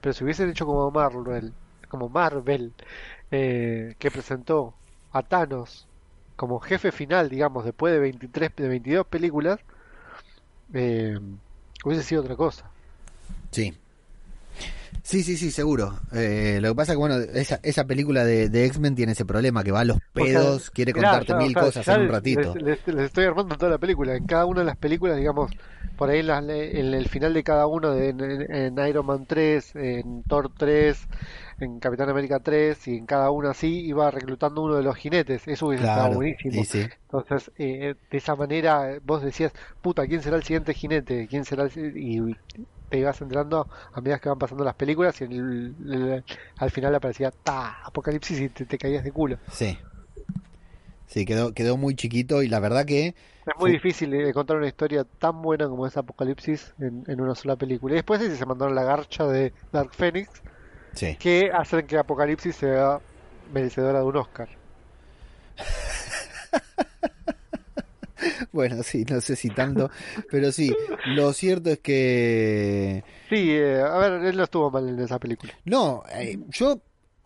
Pero si hubiesen hecho como Marvel, como Marvel, eh, que presentó a Thanos como jefe final, digamos, después de 23, de 22 películas, eh, hubiese sido otra cosa. Sí. Sí, sí, sí, seguro. Eh, lo que pasa es que, bueno, esa, esa película de, de X-Men tiene ese problema, que va a los pedos, quiere Mirá, contarte ya, mil cosas en un ratito. Les, les- les estoy armando toda la película. En cada una de las películas, digamos, por ahí en, las- en el final de cada uno, de, en, en Iron Man 3, en Thor 3, en Capitán América 3, y en cada una así, iba reclutando uno de los jinetes. Eso hubiese estado buenísimo. sí. Entonces, eh, de esa manera, vos decías, puta, ¿quién será el siguiente jinete? ¿Quién será el si-?" Y te ibas enterando a medida que van pasando las películas y en el- el- al final aparecía, ta, Apocalipsis y te, te caías de culo. Sí. Sí, quedó, quedó muy chiquito y la verdad que Es muy difícil de contar una historia tan buena como es Apocalipsis en, en una sola película. Y después sí se mandaron la garcha de Dark Phoenix, sí. que hacen que Apocalipsis sea merecedora de un Oscar. (laughs) (laughs) Bueno, sí, no sé si tanto, pero sí, lo cierto es que Sí, eh, a ver, él no estuvo mal en esa película. no, eh, yo,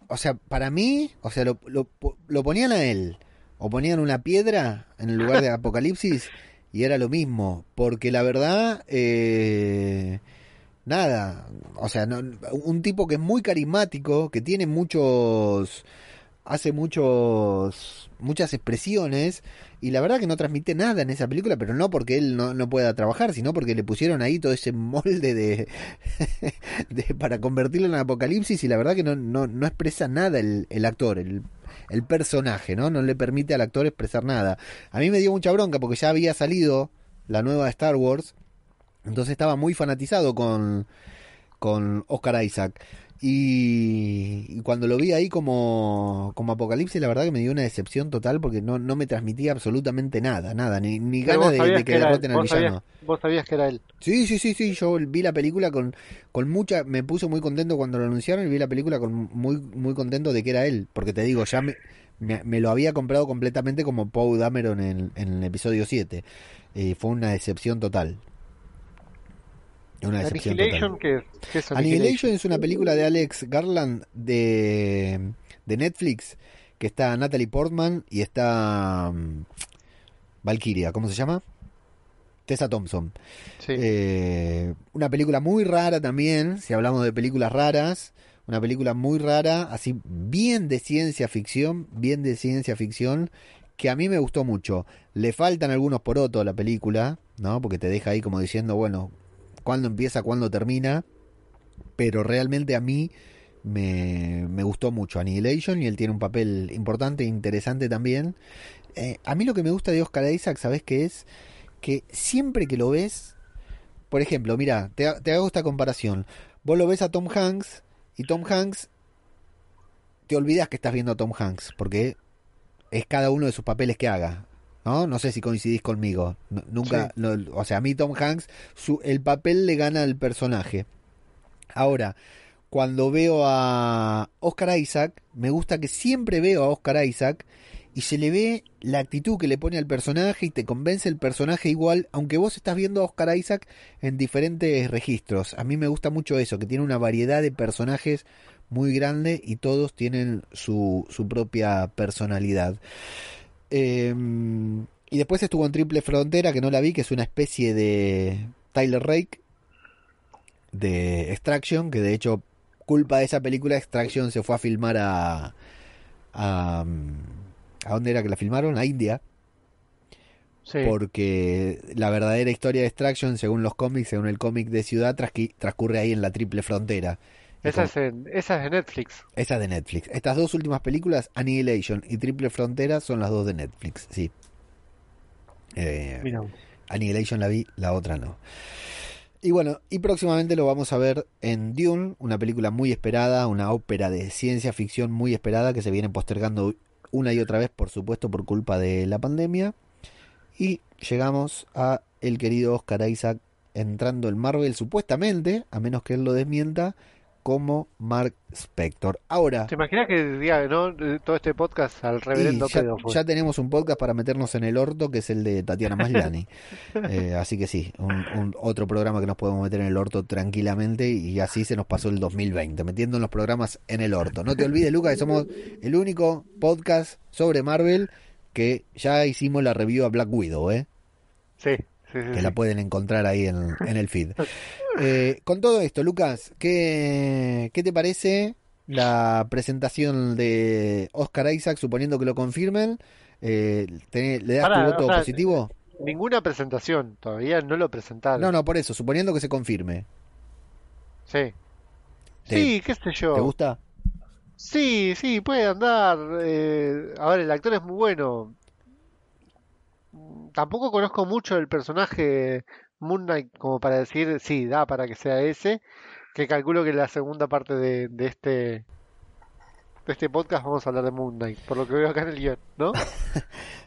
o sea, para mí, o sea, lo, lo, lo ponían a él o ponían una piedra en el lugar de (laughs) Apocalipsis y era lo mismo, porque la verdad, eh, nada, o sea, no, un tipo que es muy carismático, que tiene muchos, hace muchos, muchas expresiones y la verdad que no transmite nada en esa película, pero no porque él no, no pueda trabajar, sino porque le pusieron ahí todo ese molde de, (laughs) de- para convertirlo en apocalipsis y la verdad que no, no, no expresa nada el, el actor, el, el personaje, ¿no? No le permite al actor expresar nada. A mí me dio mucha bronca porque ya había salido la nueva Star Wars, entonces estaba muy fanatizado con, con Oscar Isaac. Y, cuando lo vi ahí como, como Apocalipsis, la verdad que me dio una decepción total porque no, no me transmitía absolutamente nada, nada, ni, ni ganas de, de que que él, derroten al vos sabías, villano. vos sabías que era él. Sí, sí, sí, sí, yo vi la película con, con mucha, me puso muy contento cuando lo anunciaron y vi la película con muy, muy contento de que era él, porque te digo, ya me, me, me lo había comprado completamente como Poe Dameron en, en el episodio 7. Y fue una decepción total. Una decepción Annihilation, total. ¿qué es? ¿Qué es Annihilation es una película de Alex Garland de, de Netflix, que está Natalie Portman y está mm, Valkyria, ¿cómo se llama? Tessa Thompson. Sí. Eh, una película muy rara también, si hablamos de películas raras, una película muy rara, así bien de ciencia ficción, bien de ciencia ficción, que a mí me gustó mucho. Le faltan algunos porotos a la película, ¿no? Porque te deja ahí como diciendo, bueno, cuándo empieza, cuándo termina, pero realmente a mí me, me gustó mucho Annihilation y él tiene un papel importante e interesante también. Eh, a mí lo que me gusta de Oscar Isaac, ¿sabes qué es? Que siempre que lo ves, por ejemplo, mira, te, te hago esta comparación. Vos lo ves a Tom Hanks y Tom Hanks, te olvidas que estás viendo a Tom Hanks, porque es cada uno de sus papeles que haga. ¿No? No sé si coincidís conmigo. No- nunca, Sí. no, o sea, a mí Tom Hanks, su, el papel le gana al personaje. Ahora, cuando veo a Oscar Isaac, me gusta que siempre veo a Oscar Isaac y se le ve la actitud que le pone al personaje y te convence el personaje igual, aunque vos estás viendo a Oscar Isaac en diferentes registros. A mí me gusta mucho eso, que tiene una variedad de personajes muy grande y todos tienen su, su propia personalidad. Eh, y después estuvo en Triple Frontera, que no la vi, que es una especie de Tyler Rake de Extraction, que de hecho, culpa de esa película, Extraction se fue a filmar a. ¿A, ¿a dónde era que la filmaron? A India. Sí. Porque la verdadera historia de Extraction, según los cómics, según el cómic de Ciudad, transcurre ahí en la Triple Frontera. Esa, como- es en- esa es de Netflix. esa es de Netflix. Estas dos últimas películas, Annihilation y Triple Frontera, son las dos de Netflix, sí. Eh, Mira. Annihilation la vi, la otra no. Y bueno, y próximamente lo vamos a ver en Dune, una película muy esperada, una ópera de ciencia ficción muy esperada que se viene postergando una y otra vez, por supuesto, por culpa de la pandemia. Y llegamos a el querido Oscar Isaac entrando en Marvel, supuestamente, a menos que él lo desmienta, como Mark Spector. Ahora, ¿Te imaginas que diga, no, todo este podcast al reverendo ya, ya tenemos un podcast para meternos en el orto, que es el de Tatiana Maslani. (laughs) Eh, así que sí, un, un otro programa que nos podemos meter en el orto tranquilamente y así se nos pasó el 2020, metiendo los programas en el orto. No te olvides, Lucas, que somos el único podcast sobre Marvel que ya hicimos la review a Black Widow, ¿eh? Sí, sí, sí. que sí. la pueden encontrar ahí en, (laughs) en el feed. Eh, con todo esto, Lucas, ¿qué, ¿qué te parece la presentación de Oscar Isaac, suponiendo que lo confirmen? Eh, ¿te- ¿Le das Pará, tu voto o sea, positivo? Ninguna presentación, todavía no lo presentaron. No, no, por eso, suponiendo que se confirme. Sí. ¿Te- Sí, qué sé yo. ¿Te gusta? Sí, sí, puede andar. eh, a ver, el actor es muy bueno. Tampoco conozco mucho el personaje Moon Knight como para decir, sí, da para que sea ese. Que calculo que la segunda parte de, este de este podcast vamos a hablar de Moon Knight, por lo que veo acá en el guion, ¿no? (laughs)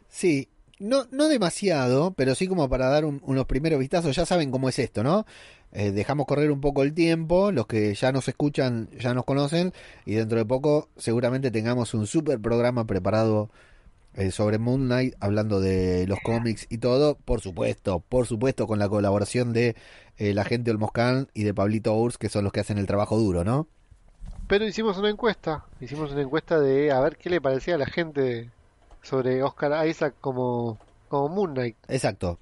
Sí, no, no demasiado, pero sí como para dar un- unos primeros vistazos. Ya saben cómo es esto, ¿no? Eh, dejamos correr un poco el tiempo, los que ya nos escuchan ya nos conocen, y dentro de poco seguramente tengamos un super programa preparado eh, sobre Moon Knight, hablando de los cómics y todo. Por supuesto, por supuesto, con la colaboración de eh, la gente Olmoscan y de Pablito Urs, que son los que hacen el trabajo duro, ¿no? Pero hicimos una encuesta, hicimos una encuesta de a ver qué le parecía a la gente sobre Oscar Isaac como, como Moon Knight. Exacto.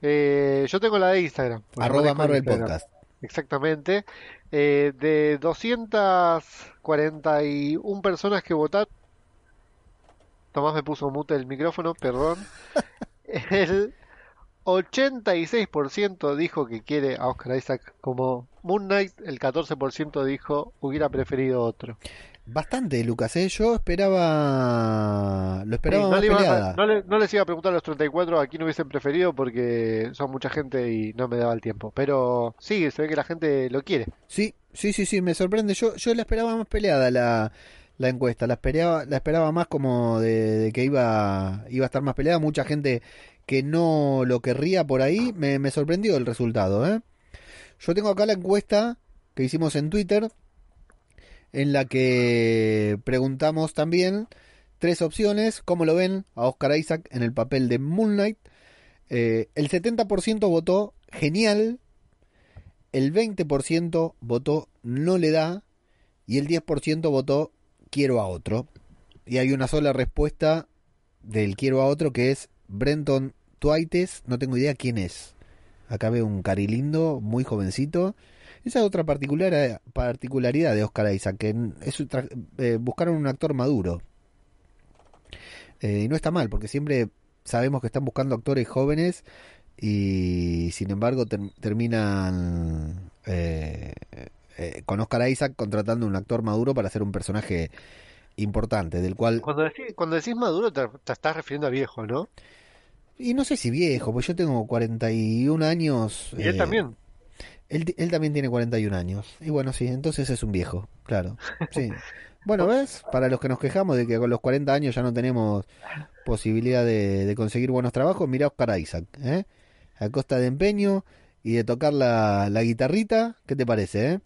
Eh, yo tengo la de Instagram. Arroba Marvel Instagram. Podcast. Exactamente. Eh, de 241 personas que votaron. Tomás me puso mute el micrófono, perdón. (laughs) El 86% dijo que quiere a Oscar Isaac como Moon Knight, el 14% dijo hubiera preferido otro. Bastante, Lucas, ¿eh? Yo esperaba. Lo Sí, esperaba no, más le iba no le- no les iba a preguntar a los 34 a quién hubiesen preferido porque son mucha gente y no me daba el tiempo. Pero sí, se ve que la gente lo quiere. Sí, sí, sí, sí, me sorprende. Yo, yo la esperaba más peleada la, la encuesta. La esperaba, la esperaba más como de, que iba, iba a estar más peleada. Mucha gente que no lo querría por ahí. Me, me sorprendió el resultado, ¿eh? Yo tengo acá la encuesta que hicimos en Twitter, en la que preguntamos también tres opciones. ¿Cómo lo ven a Oscar Isaac en el papel de Moon Knight? Eh, el 70% votó genial, el 20% votó no le da y el 10% votó quiero a otro. Y hay una sola respuesta del quiero a otro que es Brenton Twites, no tengo idea quién es. Acá veo un carilindo, muy jovencito. Esa es otra particular, particularidad de Oscar Isaac, que es eh, buscaron un actor maduro. Eh, y no está mal, porque siempre sabemos que están buscando actores jóvenes y sin embargo ter- terminan eh, eh, con Oscar Isaac contratando un actor maduro para hacer un personaje importante, del cual... Cuando decís, cuando decís maduro te, te estás refiriendo a viejo, ¿no? Y no sé si viejo, pues yo tengo 41 años. Y él eh, también. Él, él también tiene 41 años. Y bueno, sí, entonces es un viejo, claro. (laughs) Sí. Bueno, ¿ves? Para los que nos quejamos de que con los 40 años ya no tenemos posibilidad de, de conseguir buenos trabajos, mira Oscar Isaac, ¿eh? A costa de empeño y de tocar la, la guitarrita, ¿qué te parece, eh?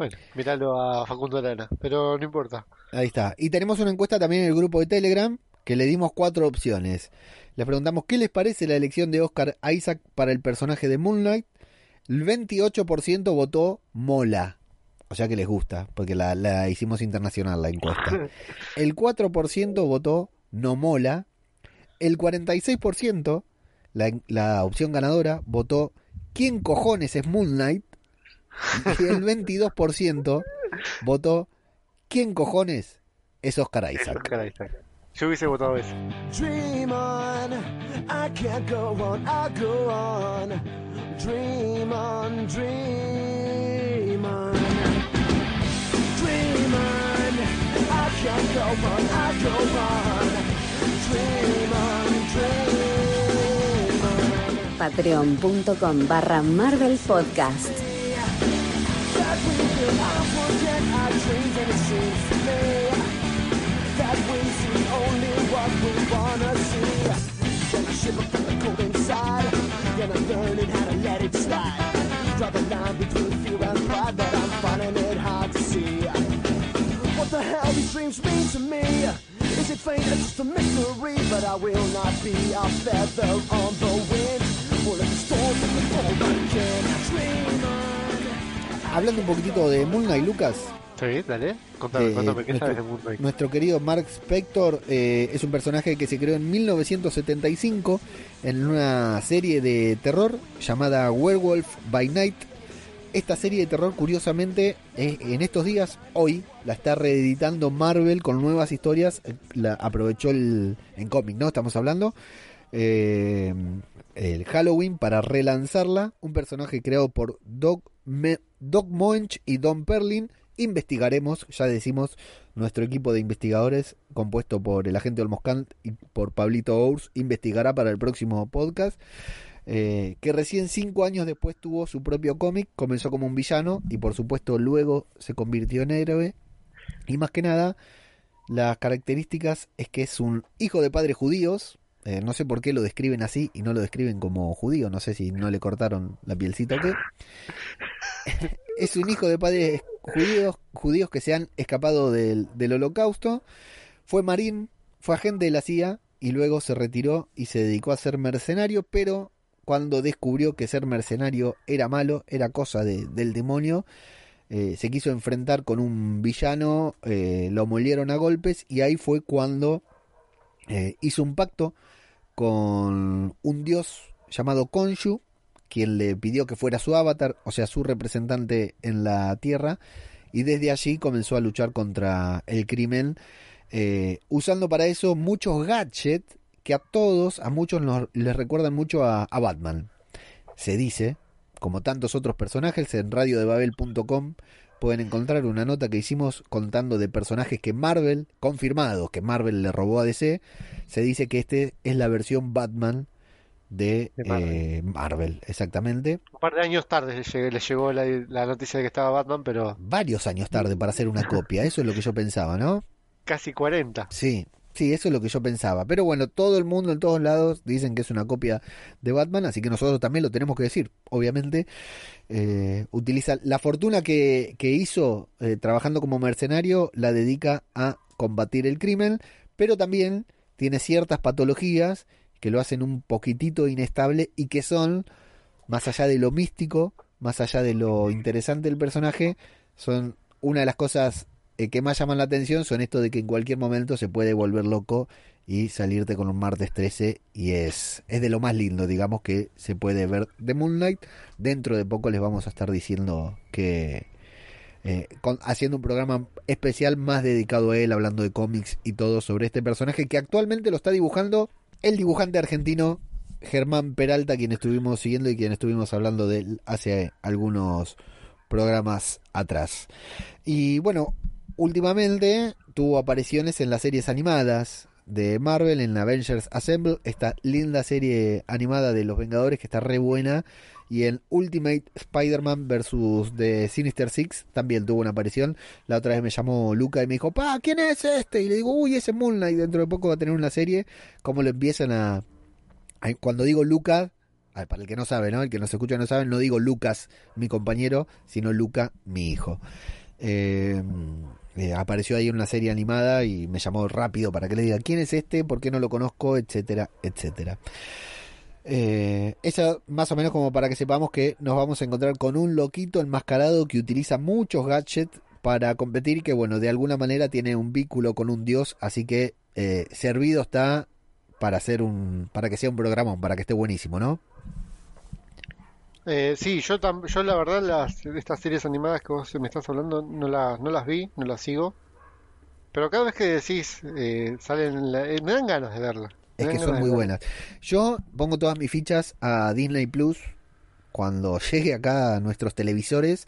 Bueno, míralo a Facundo Arana, pero no importa. Ahí está. Y tenemos una encuesta también en el grupo de Telegram que le dimos cuatro opciones. Les preguntamos qué les parece la elección de Oscar Isaac para el personaje de Moonlight. El 28% votó mola. O sea que les gusta, porque la, la hicimos internacional la encuesta. (laughs) El 4% votó no mola. El 46%, la, la opción ganadora, votó ¿quién cojones es Moonlight? (laughs) Y el 22% votó ¿quién cojones es Oscar Es Isaac? Oscar Isaac. Yo hubiese votado ese. Dream on, I can't go on, I go on. Dream on, dream on. Dream on, I can't go on, I go on. Dream on, dream on. Patreon.com barra Marvel Podcast. That we will not forget our dreams and it seems to me that we see only what we wanna see. Then I shiver from the cold inside, then I'm learning how to let it slide. Draw the line between fear and pride, but I'm finally hell these dreams mean to me. Is it fate? It's just a mystery, but I will not be a feather on the wind. Or let the storms of the fall back in. Hablando un poquitito de Moon Knight, Lucas, Sí, dale. Contame, Eh, contame, ¿qué nuestro- sabes de Moon Knight? Nuestro querido Mark Spector eh, es un personaje que se creó en 1975 en una serie de terror llamada Werewolf by Night. Esta serie de terror, curiosamente, eh, en estos días, hoy, la está reeditando Marvel con nuevas historias. La aprovechó el, en cómic, ¿no? Estamos hablando. eh, el Halloween para relanzarla. Un personaje creado por Doc, Me- Doc Moench y Don Perlin. Investigaremos, ya decimos, nuestro equipo de investigadores, compuesto por el agente Olmoscant y por Pablito Ours, investigará para el próximo podcast. eh, que recién cinco años después tuvo su propio cómic, comenzó como un villano y por supuesto luego se convirtió en héroe. Y más que nada, las características es que es un hijo de padres judíos. Eh, no sé por qué lo describen así y no lo describen como judío. No sé si no le cortaron la pielcita o qué. (laughs) es un hijo de padres judíos, judíos que se han escapado del, del holocausto. Fue marín, fue agente de la CIA y luego se retiró y se dedicó a ser mercenario, pero cuando descubrió que ser mercenario era malo, era cosa de- del demonio, eh, se quiso enfrentar con un villano, eh, lo molieron a golpes y ahí fue cuando hizo un pacto con un dios llamado Konshu, quien le pidió que fuera su avatar, o sea, su representante en la Tierra, y desde allí comenzó a luchar contra el crimen, eh, usando para eso muchos gadgets que a todos, a muchos les recuerdan mucho a, a Batman. Se dice, como tantos otros personajes, en radiodebabel.com pueden encontrar una nota que hicimos contando de personajes que Marvel, confirmados que Marvel le robó a DC, se dice que este es la versión Batman de, De Marvel. eh, Marvel, exactamente. Un par de años tarde le llegó, le llegó la, la noticia de que estaba Batman, pero Varios años tarde para hacer una copia, eso es lo que yo pensaba, ¿no? casi 40. Sí, sí, eso es lo que yo pensaba. Pero bueno, todo el mundo en todos lados dicen que es una copia de Batman, así que nosotros también lo tenemos que decir. Obviamente, eh, utiliza la fortuna que, que hizo eh, trabajando como mercenario, la dedica a combatir el crimen, pero también tiene ciertas patologías que lo hacen un poquitito inestable y que son, más allá de lo místico, más allá de lo interesante del personaje, son una de las cosas eh, que más llaman la atención son esto de que en cualquier momento se puede volver loco y salirte con un martes 13 y es, es de lo más lindo, digamos, que se puede ver de Moonlight. Dentro de poco les vamos a estar diciendo que eh, con- haciendo un programa especial más dedicado a él, hablando de cómics y todo sobre este personaje que actualmente lo está dibujando el dibujante argentino Germán Peralta, quien estuvimos siguiendo y quien estuvimos hablando de él hace algunos programas atrás. Y bueno, últimamente tuvo apariciones en las series animadas de Marvel, en Avengers Assemble, esta linda serie animada de los Vengadores que está re buena. Y en Ultimate Spider-Man versus The Sinister Six también tuvo una aparición. La otra vez me llamó Luca y me dijo, pa, ¿quién es este? Y le digo, uy, ese Moon Knight dentro de poco va a tener una serie. Como lo empiezan a... Cuando digo Luca, para el que no sabe, ¿no? El que nos escucha no sabe, no digo Lucas, mi compañero, sino Luca, mi hijo. Eh, eh, apareció ahí en una serie animada y me llamó rápido para que le diga quién es este, por qué no lo conozco, etcétera, etcétera. Eh, eso más o menos como para que sepamos que nos vamos a encontrar con un loquito enmascarado que utiliza muchos gadgets para competir y que bueno, de alguna manera tiene un vínculo con un dios, así que eh, servido está para hacer un para que sea un programa, para que esté buenísimo, ¿no? Eh, sí, yo, tam- yo la verdad las, estas series animadas que vos me estás hablando no las, no las vi, no las sigo. Pero cada vez que decís, eh, salen, en la- eh, me dan ganas de verlas. Es que son muy buenas. Yo pongo todas mis fichas a Disney Plus cuando (laughs) llegue acá a nuestros televisores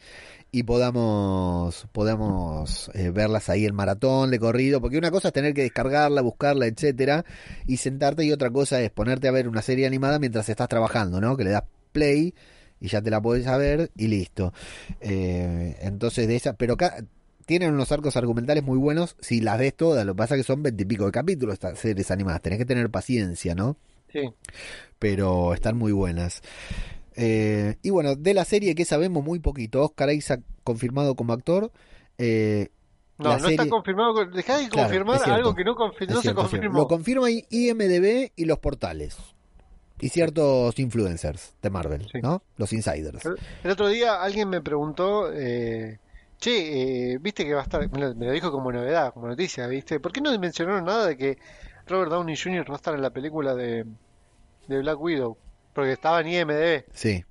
y podamos podamos eh, verlas ahí en maratón de corrido, porque una cosa es tener que descargarla, buscarla, etcétera, y sentarte y otra cosa es ponerte a ver una serie animada mientras estás trabajando, ¿no? Que le das play y ya te la podés ver y listo. Eh, entonces de esa, pero acá tienen unos arcos argumentales muy buenos si las ves todas, lo que pasa es que son veintipico de capítulos estas series animadas, tenés que tener paciencia, ¿no? Sí. pero están muy buenas. Eh, y bueno, de la serie que sabemos muy poquito, Oscar Isaac confirmado como actor. eh, No, no serie... está confirmado. Dejá de Claro, confirmar algo que no, no se cierto, confirmó. Lo confirma IMDB y los portales. Y ciertos influencers de Marvel, Sí. ¿no? Los insiders. El, otro día alguien me preguntó, eh, che, eh, viste que va a estar, me lo, me lo dijo como novedad, como noticia, ¿viste? ¿Por qué no mencionaron nada de que Robert Downey Jr. va a estar en la película de, de Black Widow? Porque estaba en IMDb, Sí.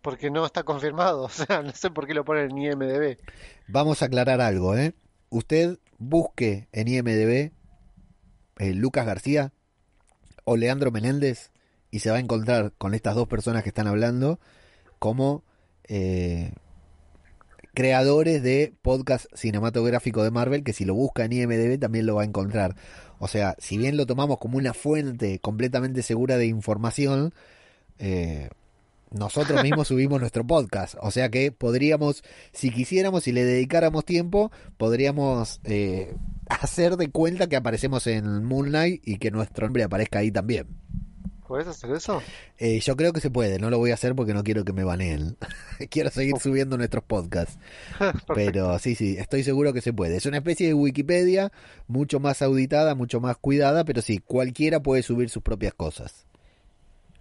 porque no está confirmado, (laughs) o sea, no sé por qué lo ponen en IMDb. Vamos a aclarar algo, ¿eh? Usted busque en IMDB eh, Lucas García o Leandro Menéndez y se va a encontrar con estas dos personas que están hablando como eh, creadores de podcast cinematográfico de Marvel, que si lo busca en IMDB también lo va a encontrar. O sea, si bien lo tomamos como una fuente completamente segura de información, eh, nosotros (laughs) mismos subimos nuestro podcast. O sea que podríamos, si quisiéramos, si le dedicáramos tiempo, podríamos eh, (laughs) hacer de cuenta que aparecemos en Moonlight y que nuestro nombre aparezca ahí también. ¿Puedes hacer eso? Eh, yo creo que se puede, no lo voy a hacer porque no quiero que me baneen. (laughs) quiero seguir subiendo nuestros podcasts. (laughs) Pero sí, sí, estoy seguro que se puede. Es una especie de Wikipedia mucho más auditada, mucho más cuidada, pero sí, cualquiera puede subir sus propias cosas.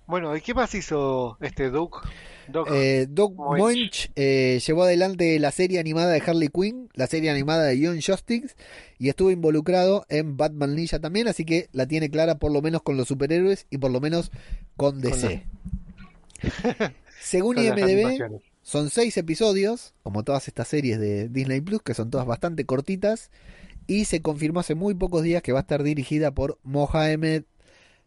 Bueno, ¿y qué más hizo este? Eh, Doug Moench. Moench eh, llevó adelante la serie animada de Harley Quinn, la serie animada de Young Justice, y estuvo involucrado en Batman Ninja también, así que la tiene clara por lo menos con los superhéroes y por lo menos con DC. (laughs) Según Con IMDB, son seis episodios, como todas estas series de Disney Plus, que son todas bastante cortitas, y se confirmó hace muy pocos días que va a estar dirigida por Mohamed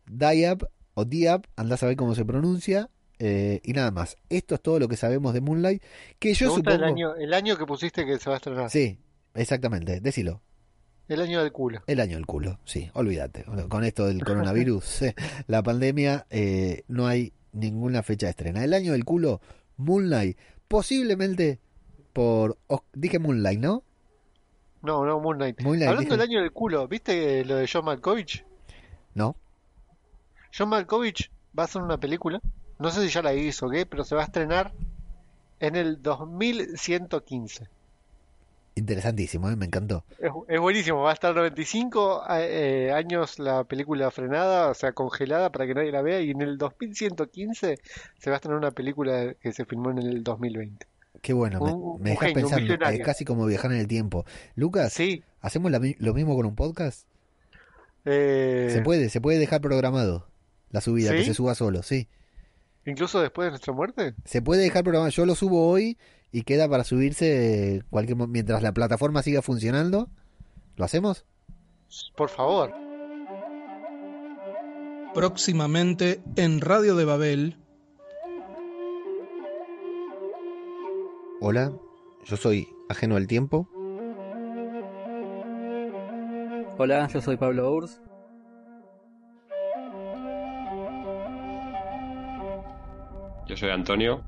Diab, o Diab, andás a saber cómo se pronuncia, eh, y nada más. Esto es todo lo que sabemos de Moonlight, que yo supongo... el año, el año que pusiste que se va a estrenar. Sí, exactamente, decilo. El año del culo. El año del culo, sí, olvídate. Con esto del coronavirus, (laughs) eh, la pandemia, eh, no hay ninguna fecha de estrena. El año del culo, Moonlight, posiblemente por... dije Moonlight, ¿no? No, no, Moon Knight. Moonlight, Hablando dije. del año del culo, ¿viste lo de John Malkovich? No. John Malkovich va a hacer una película, no sé si ya la hizo o qué, pero se va a estrenar en el 2115. Interesantísimo, ¿eh? me encantó. Es, es buenísimo, va a estar 95 eh, años la película frenada, o sea, congelada para que nadie la vea, y en el 2115 se va a estrenar una película que se filmó en el 2020. Qué bueno, me, Un- me dejas genio, pensando, es casi como viajar en el tiempo. Lucas, Sí, ¿hacemos la lo mismo con un podcast? eh, Se puede, se puede dejar programado la subida, que se suba solo, sí. Incluso después de nuestra muerte. Se puede dejar programado, yo lo subo hoy y queda para subirse cualquier mo- mientras la plataforma siga funcionando. ¿Lo hacemos? Por favor. Próximamente en Radio de Babel. Hola, yo soy ajeno al tiempo. Hola, yo soy Pablo Urs. Yo soy Antonio.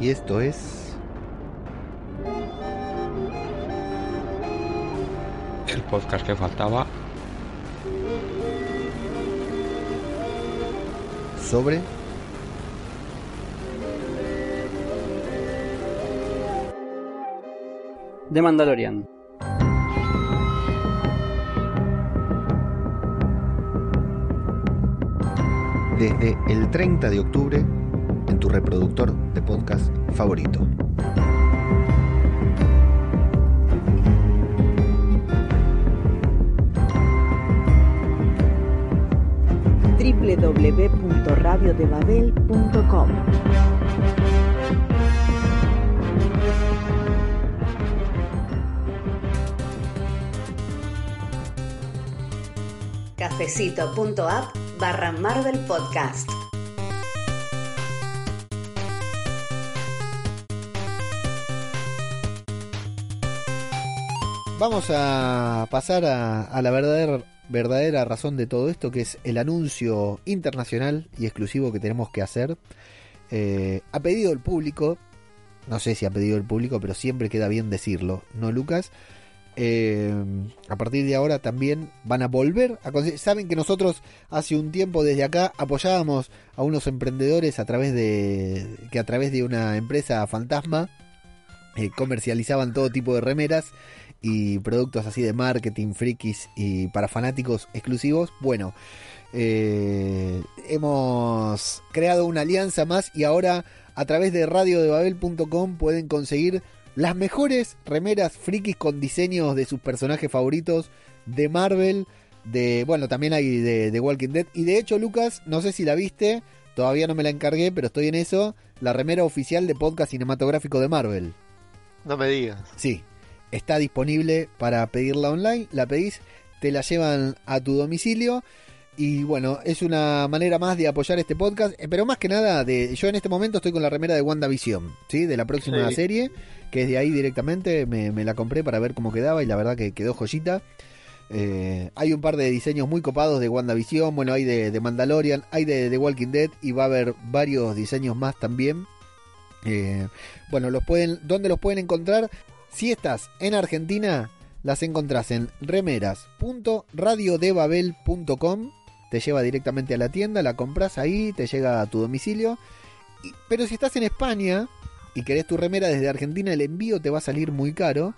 Y esto es... El podcast que faltaba. sobre... De Mandalorian. Desde el 30 de octubre en tu reproductor de podcast favorito. www.radiodebabel.com Cafecito.app barra Marvel Podcast. Vamos a pasar a, la verdadera, razón de todo esto, que es el anuncio internacional y exclusivo que tenemos que hacer. Eh, a pedido del público, no sé si ha pedido el público, pero siempre queda bien decirlo, ¿no, Lucas? Eh, a partir de ahora también van a volver a conseguir. Saben que nosotros hace un tiempo desde acá apoyábamos a unos emprendedores a través de que a través de una empresa fantasma eh, comercializaban todo tipo de remeras y productos así de marketing, frikis y para fanáticos exclusivos. Bueno, eh, hemos creado una alianza más y ahora a través de radiodebabel.com pueden conseguir las mejores remeras frikis con diseños de sus personajes favoritos de Marvel, de bueno, también hay de, de Walking Dead y de hecho Lucas, no sé si la viste, todavía no me la encargué, pero estoy en eso, la remera oficial de podcast cinematográfico de Marvel. No me digas. Sí, está disponible para pedirla online, la pedís, te la llevan a tu domicilio y bueno, es una manera más de apoyar este podcast, eh, pero más que nada, de, yo en este momento estoy con la remera de WandaVision, ¿sí? De la próxima Sí. serie, que es de ahí directamente, me, me la compré para ver cómo quedaba y la verdad que quedó joyita. Eh, hay un par de diseños muy copados de WandaVision, bueno, hay de, de Mandalorian, hay de The Walking Dead y va a haber varios diseños más también. Eh, bueno, los pueden, ¿dónde los pueden encontrar? Si estás en Argentina, las encontrás en remeras.radiodebabel.com. Te lleva directamente a la tienda, la compras ahí, te llega a tu domicilio. Y- pero si estás en España y querés tu remera desde Argentina, el envío te va a salir muy caro.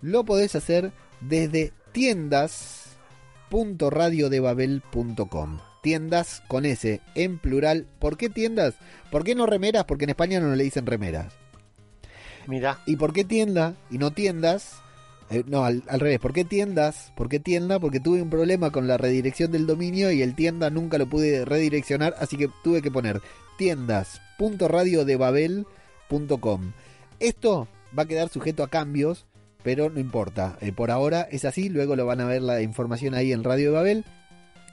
Lo podés hacer desde tiendas.radiodebabel.com. Tiendas con S en plural. ¿Por qué tiendas? ¿Por qué no remeras? Porque en España no le dicen remeras. Mirá. ¿Y por qué tienda y no tiendas? Eh, no, al, al revés. ¿Por qué tiendas? ¿Por qué tienda? Porque tuve un problema con la redirección del dominio y el tienda nunca lo pude redireccionar, así que tuve que poner tiendas.radiodebabel.com. Esto va a quedar sujeto a cambios, pero no importa. Eh, por ahora es así, luego lo van a ver la información ahí en Radio de Babel.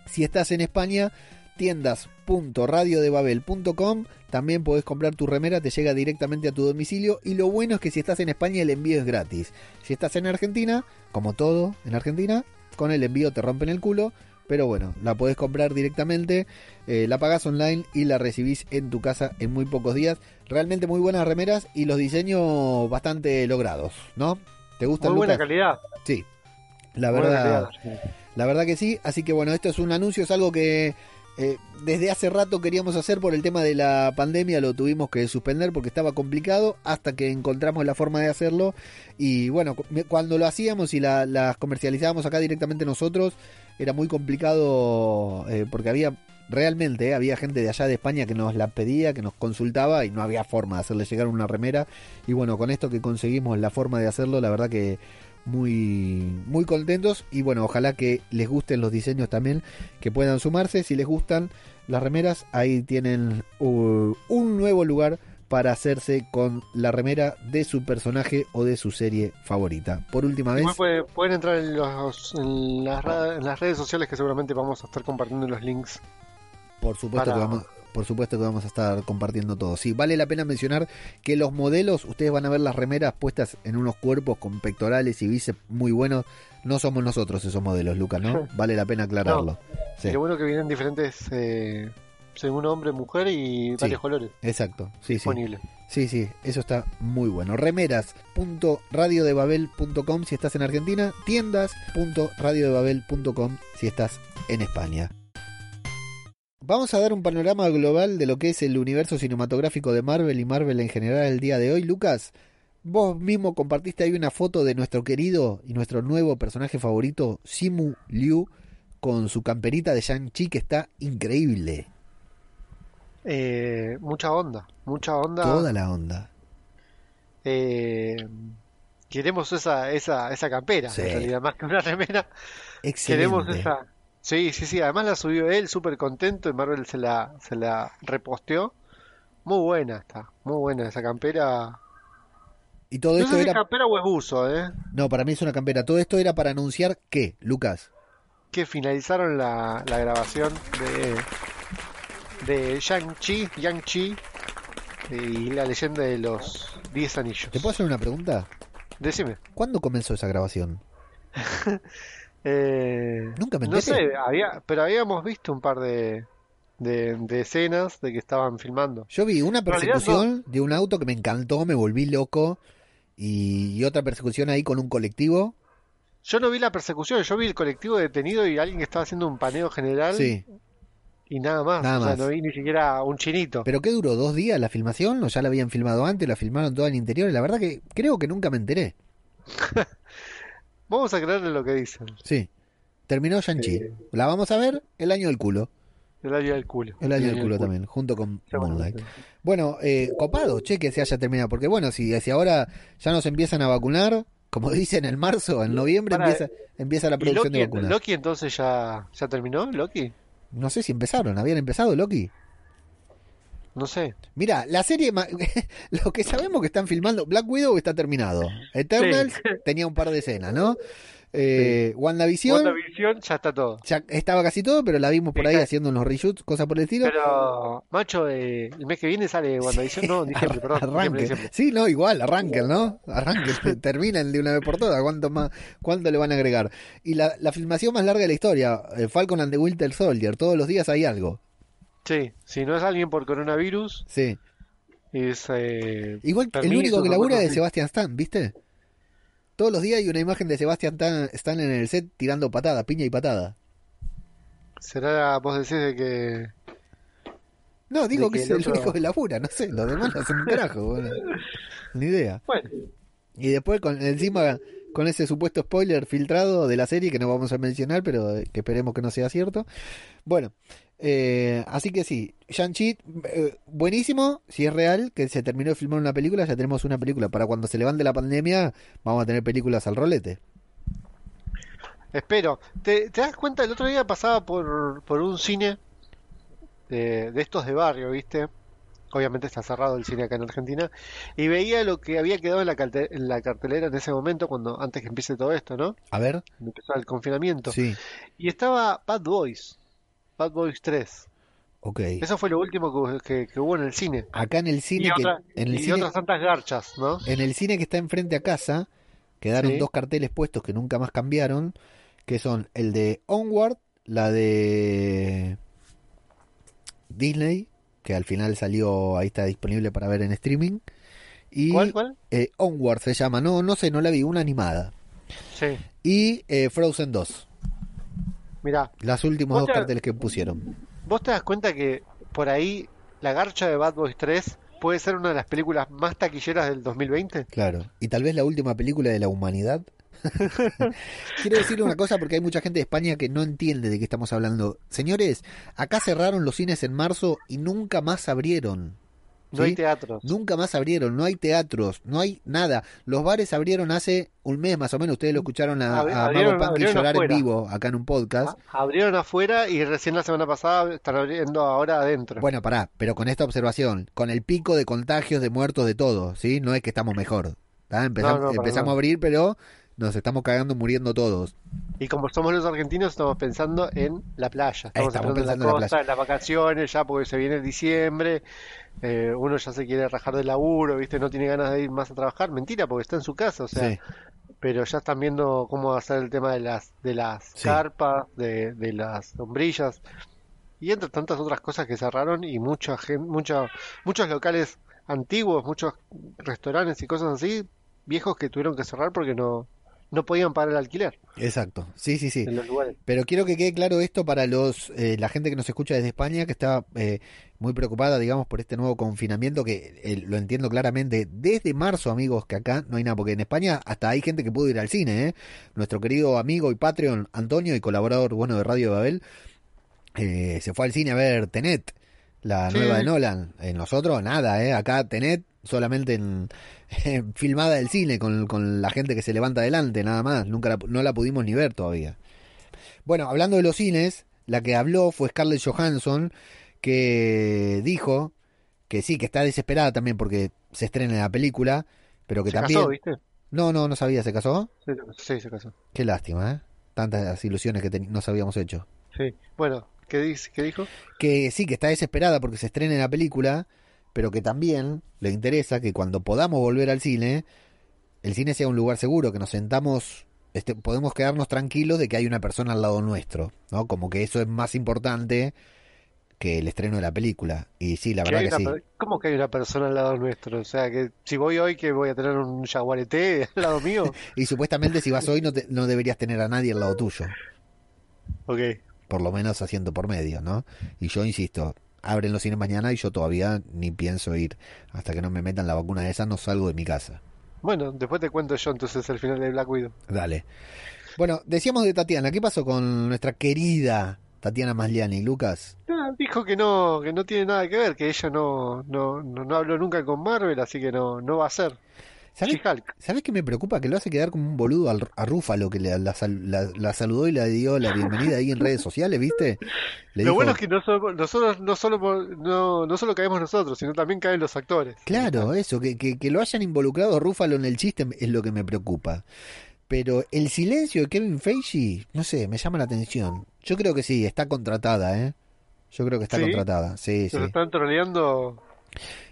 Si estás en España, tiendas.radiodebabel.com. También podés comprar tu remera, te llega directamente a tu domicilio. Y lo bueno es que si estás en España, el envío es gratis. Si estás en Argentina, como todo en Argentina, con el envío te rompen el culo. Pero bueno, la podés comprar directamente, eh, la pagás online y la recibís en tu casa en muy pocos días. Realmente muy buenas remeras y los diseños bastante logrados, ¿no? ¿Te gustan, Muy buena Lucas? calidad. Sí, la verdad. La verdad que sí, así que bueno, esto es un anuncio, es algo que eh, desde hace rato queríamos hacer por el tema de la pandemia, lo tuvimos que suspender porque estaba complicado hasta que encontramos la forma de hacerlo. Y bueno, cu- cuando lo hacíamos y la- las comercializábamos acá directamente nosotros, era muy complicado eh, porque había realmente eh, había gente de allá de España que nos la pedía, que nos consultaba y no había forma de hacerle llegar una remera. Y bueno, con esto que conseguimos la forma de hacerlo, la verdad que muy muy contentos y bueno ojalá que les gusten los diseños también que puedan sumarse si les gustan las remeras ahí tienen uh, un nuevo lugar para hacerse con la remera de su personaje o de su serie favorita por última vez puede- pueden entrar en, los- en las, en las redes sociales que seguramente vamos a estar compartiendo los links. por supuesto para- que vamos por supuesto que vamos a estar compartiendo todo. Sí, vale la pena mencionar que los modelos, ustedes van a ver las remeras puestas en unos cuerpos con pectorales y bíceps muy buenos. No somos nosotros esos modelos, Lucas, ¿no? (laughs) Vale la pena aclararlo. Sí. Y lo bueno que vienen diferentes, eh, según hombre, mujer y varios colores Exacto, sí, sí. disponibles. Sí, sí, eso está muy bueno. Remeras.radiodebabel.com si estás en Argentina, tiendas.radiodebabel.com si estás en España. Vamos a dar un panorama global de lo que es el universo cinematográfico de Marvel y Marvel en general el día de hoy. Lucas, vos mismo compartiste ahí una foto de nuestro querido y nuestro nuevo personaje favorito, Simu Liu, con su camperita de Shang-Chi que está increíble. Eh, mucha onda, mucha onda. Toda la onda. Eh, queremos esa, esa, esa campera, Sí. en realidad, más que una remera. Excelente. Queremos esa. Sí, sí, sí. Además la subió él, súper contento, y Marvel se la, se la reposteó. Muy buena está, muy buena esa campera. Y todo No esto sé si es era campera o es buzo, ¿eh? No, para mí es una campera. Todo esto era para anunciar que, Lucas. Que finalizaron la, la grabación de, de Shang-Chi, Yang-Chi y la leyenda de los 10 anillos. ¿Te puedo hacer una pregunta? Decime. ¿Cuándo comenzó esa grabación? (laughs) Eh, Nunca me no enteré. sé, había, pero habíamos visto un par de, de, de escenas de que estaban filmando. Yo vi una persecución de un auto que me encantó, me volví loco. Y, y otra persecución ahí con un colectivo. Yo no vi la persecución, yo vi el colectivo detenido y alguien que estaba haciendo un paneo general Sí. y nada más. Nada o sea, más. no vi ni siquiera un chinito. ¿Pero qué duró? ¿Dos días la filmación? ¿O ya la habían filmado antes? ¿La filmaron toda en interior? La verdad que creo que nunca me enteré. (laughs) Vamos a creerle lo que dicen. Sí. Terminó Shang-Chi. La vamos a ver el año del culo. El año del culo. El año del culo también, junto con. Moonlight. Bueno, eh, copado, che, que se haya terminado. Porque bueno, si, si ahora ya nos empiezan a vacunar, como (laughs) dicen en marzo, en noviembre Para, empieza, empieza la ¿Y producción de vacunas. Loki entonces ya, ya terminó? ¿Loki? No sé si empezaron, ¿habían empezado Loki? No sé. Mira, la serie, ma- (laughs) lo que sabemos que están filmando, Black Widow está terminado. Eternals Sí. (laughs) tenía un par de escenas, ¿no? Eh, WandaVision WandaVision ya está todo. ya estaba casi todo, pero la vimos por ahí haciendo unos reshoots, cosas por el estilo. Pero, macho, eh, el mes que viene sale WandaVision. No, en (laughs) diciembre, perdón. diciembre, Arranque. diciembre. Sí, no, igual, arranquen, ¿no? Arranquen, terminen de una vez por todas. ¿Cuánto más, cuánto le van a agregar? Y la, la filmación más larga de la historia, eh, Falcon and the Winter Soldier, todos los días hay algo. Sí, si no es alguien por coronavirus, Sí. es. Eh, Igual el único que labura es. Sebastián Stan, ¿viste? Todos los días hay una imagen de Sebastián Stan, Stan en el set tirando patada, piña y patada. ¿Será, vos decís, de que. No, digo que, que es el otro- único que labura, no sé, los demás no hacen un carajo. Ni idea. Bueno, Y después con encima con ese supuesto spoiler filtrado de la serie que no vamos a mencionar, pero que esperemos que no sea cierto. Bueno, eh, así que sí, Shang-Chi, eh, buenísimo, si es real, que se terminó de filmar una película, ya tenemos una película. Para cuando se levante la pandemia, vamos a tener películas al rolete. espero. ¿Te, te das cuenta? El otro día pasaba por, por un cine de, de estos de barrio, ¿viste? Obviamente está cerrado el cine acá en Argentina. Y veía lo que había quedado en la, calte- en la cartelera en ese momento, cuando antes que empiece todo esto, ¿no? A ver, empezó el confinamiento. sí, Y estaba Bad Boys. Bad Boys 3. ok. Eso fue lo último que, que- que hubo en el cine. Acá en el cine, y que, otra- en el y cine, otras tantas garchas, ¿no? en el cine que está enfrente a casa, quedaron Sí. dos carteles puestos que nunca más cambiaron, que son el de Onward, la de Disney, que al final salió, ahí está disponible para ver en streaming. Y ¿Cuál, cuál? eh, Onward se llama, no, no sé, no la vi, una animada. Sí. Y eh, Frozen 2, Mirá, las últimos dos te- carteles que pusieron. ¿vos te das cuenta que por ahí la garcha de Bad Boys 3 puede ser una de las películas más taquilleras del 2020? Claro, y tal vez la última película de la humanidad. (laughs) Quiero decir una cosa porque hay mucha gente de España que no entiende de qué estamos hablando. Señores, acá cerraron los cines en marzo y nunca más abrieron. No hay teatros. Nunca más abrieron, no hay teatros, no hay nada. Los bares abrieron hace un mes más o menos. Ustedes lo escucharon a, a abrieron- Mago abrieron llorar afuera. en vivo acá en un podcast. Abrieron afuera y recién la semana pasada están abriendo ahora adentro. Bueno, pará, pero con esta observación, con el pico de contagios, de muertos, de todo, ¿sí? No es que estamos mejor. ¿tá? Empezamos, No, no, para empezamos nada. a abrir, pero nos estamos cagando muriendo todos. Y como somos los argentinos, estamos pensando en la playa. Estamos, Estamos en pensando en la costa, en las vacaciones, ya porque se viene diciembre. eh, uno ya se quiere rajar del laburo, ¿viste? No tiene ganas de ir más a trabajar. Mentira, porque está en su casa, o sea. Sí. Pero ya están viendo cómo hacer el tema de las, de las Sí. carpas, de, de las sombrillas. Y entre tantas otras cosas que cerraron y mucha gente, mucha, muchos locales antiguos, muchos restaurantes y cosas así, viejos que tuvieron que cerrar porque no, no podían pagar el alquiler Exacto, sí, sí, sí. en los lugares. Pero quiero que quede claro esto para los eh, la gente que nos escucha desde España, que está eh, muy preocupada, digamos, por este nuevo confinamiento, que eh, lo entiendo claramente. Desde marzo, amigos, que acá no hay nada, porque en España hasta hay gente que pudo ir al cine, ¿eh? Nuestro querido amigo y Patreon, Antonio, y colaborador, bueno, de Radio Babel, eh, se fue al cine a ver Tenet, la Sí. nueva de Nolan. En nosotros, nada, ¿eh? Acá Tenet solamente en, (laughs) en filmada del cine, con, con la gente que se levanta adelante, nada más. Nunca la- no la pudimos ni ver todavía. Bueno, hablando de los cines, la que habló fue Scarlett Johansson, que dijo que sí, que está desesperada también porque se estrena la película, pero que Se también... casó, ¿viste? No, no, no sabía, ¿se casó? Sí, sí, se casó. Qué lástima, ¿eh? Tantas ilusiones que nos habíamos hecho. Sí. Bueno, ¿qué, dice, ¿qué dijo? Que sí, que está desesperada porque se estrene la película, pero que también le interesa que cuando podamos volver al cine, el cine sea un lugar seguro, que nos sentamos, este, podemos quedarnos tranquilos de que hay una persona al lado nuestro, ¿no? Como que eso es más importante que el estreno de la película. Y sí, la verdad que sí. ¿Cómo que hay una persona al lado nuestro? O sea, que si voy hoy, que voy a tener un jaguareté (laughs) al lado mío. (laughs) Y supuestamente si vas hoy no, te- no deberías tener a nadie al lado tuyo. ok. Por lo menos haciendo por medio, ¿no? Y yo insisto, abren los cines mañana y yo todavía ni pienso ir. Hasta que no me metan la vacuna de esa no salgo de mi casa. Bueno, después te cuento yo entonces el final de Black Widow. Dale. Bueno, decíamos de Tatiana. ¿Qué pasó con nuestra querida Tatiana Masliani, Lucas? Ah, dijo que no, que no tiene nada que ver, que ella no, no, no, no habló nunca con Marvel, así que no, no va a ser. ¿Sabes. ¿Sabes qué me preocupa? Que lo hace quedar como un boludo al- a Rúfalo, que la, sal- la- la saludó y le dio la bienvenida ahí en redes sociales, ¿viste? Le Lo dijo, bueno es que no solo, nosotros no solo, no, no solo caemos nosotros, sino también caen los actores. Claro, eso, que, que, que lo hayan involucrado a Rúfalo en el chiste es lo que me preocupa. Pero el silencio de Kevin Feige, no sé, me llama la atención. Yo creo que sí, está contratada, ¿eh? Yo creo que está ¿Sí? contratada, sí, sí. Nos están troleando.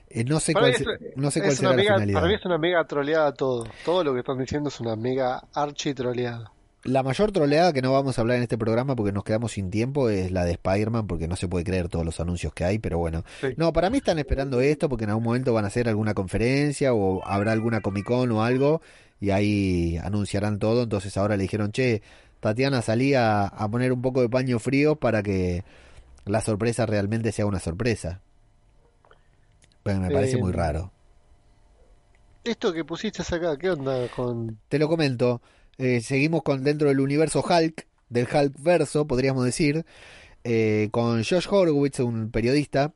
Eh, no sé Para cuál, es- no sé cuál será la mega- finalidad. Para mí es una mega troleada todo. Todo lo que están diciendo es una mega archi troleada. La mayor troleada que no vamos a hablar en este programa porque nos quedamos sin tiempo es la de Spider-Man porque no se puede creer todos los anuncios que hay, pero bueno. Sí. No, para mí están esperando esto porque en algún momento van a hacer alguna conferencia o habrá alguna Comic Con o algo y ahí anunciarán todo. Entonces ahora le dijeron, che, Tatiana salía a poner un poco de paño frío para que la sorpresa realmente sea una sorpresa. Bueno, me parece Eh, muy raro. Esto que pusiste acá, ¿qué onda con...? Te lo comento. Eh, seguimos con dentro del universo Hulk, del Hulk verso, podríamos decir, eh, con Josh Horowitz, un periodista.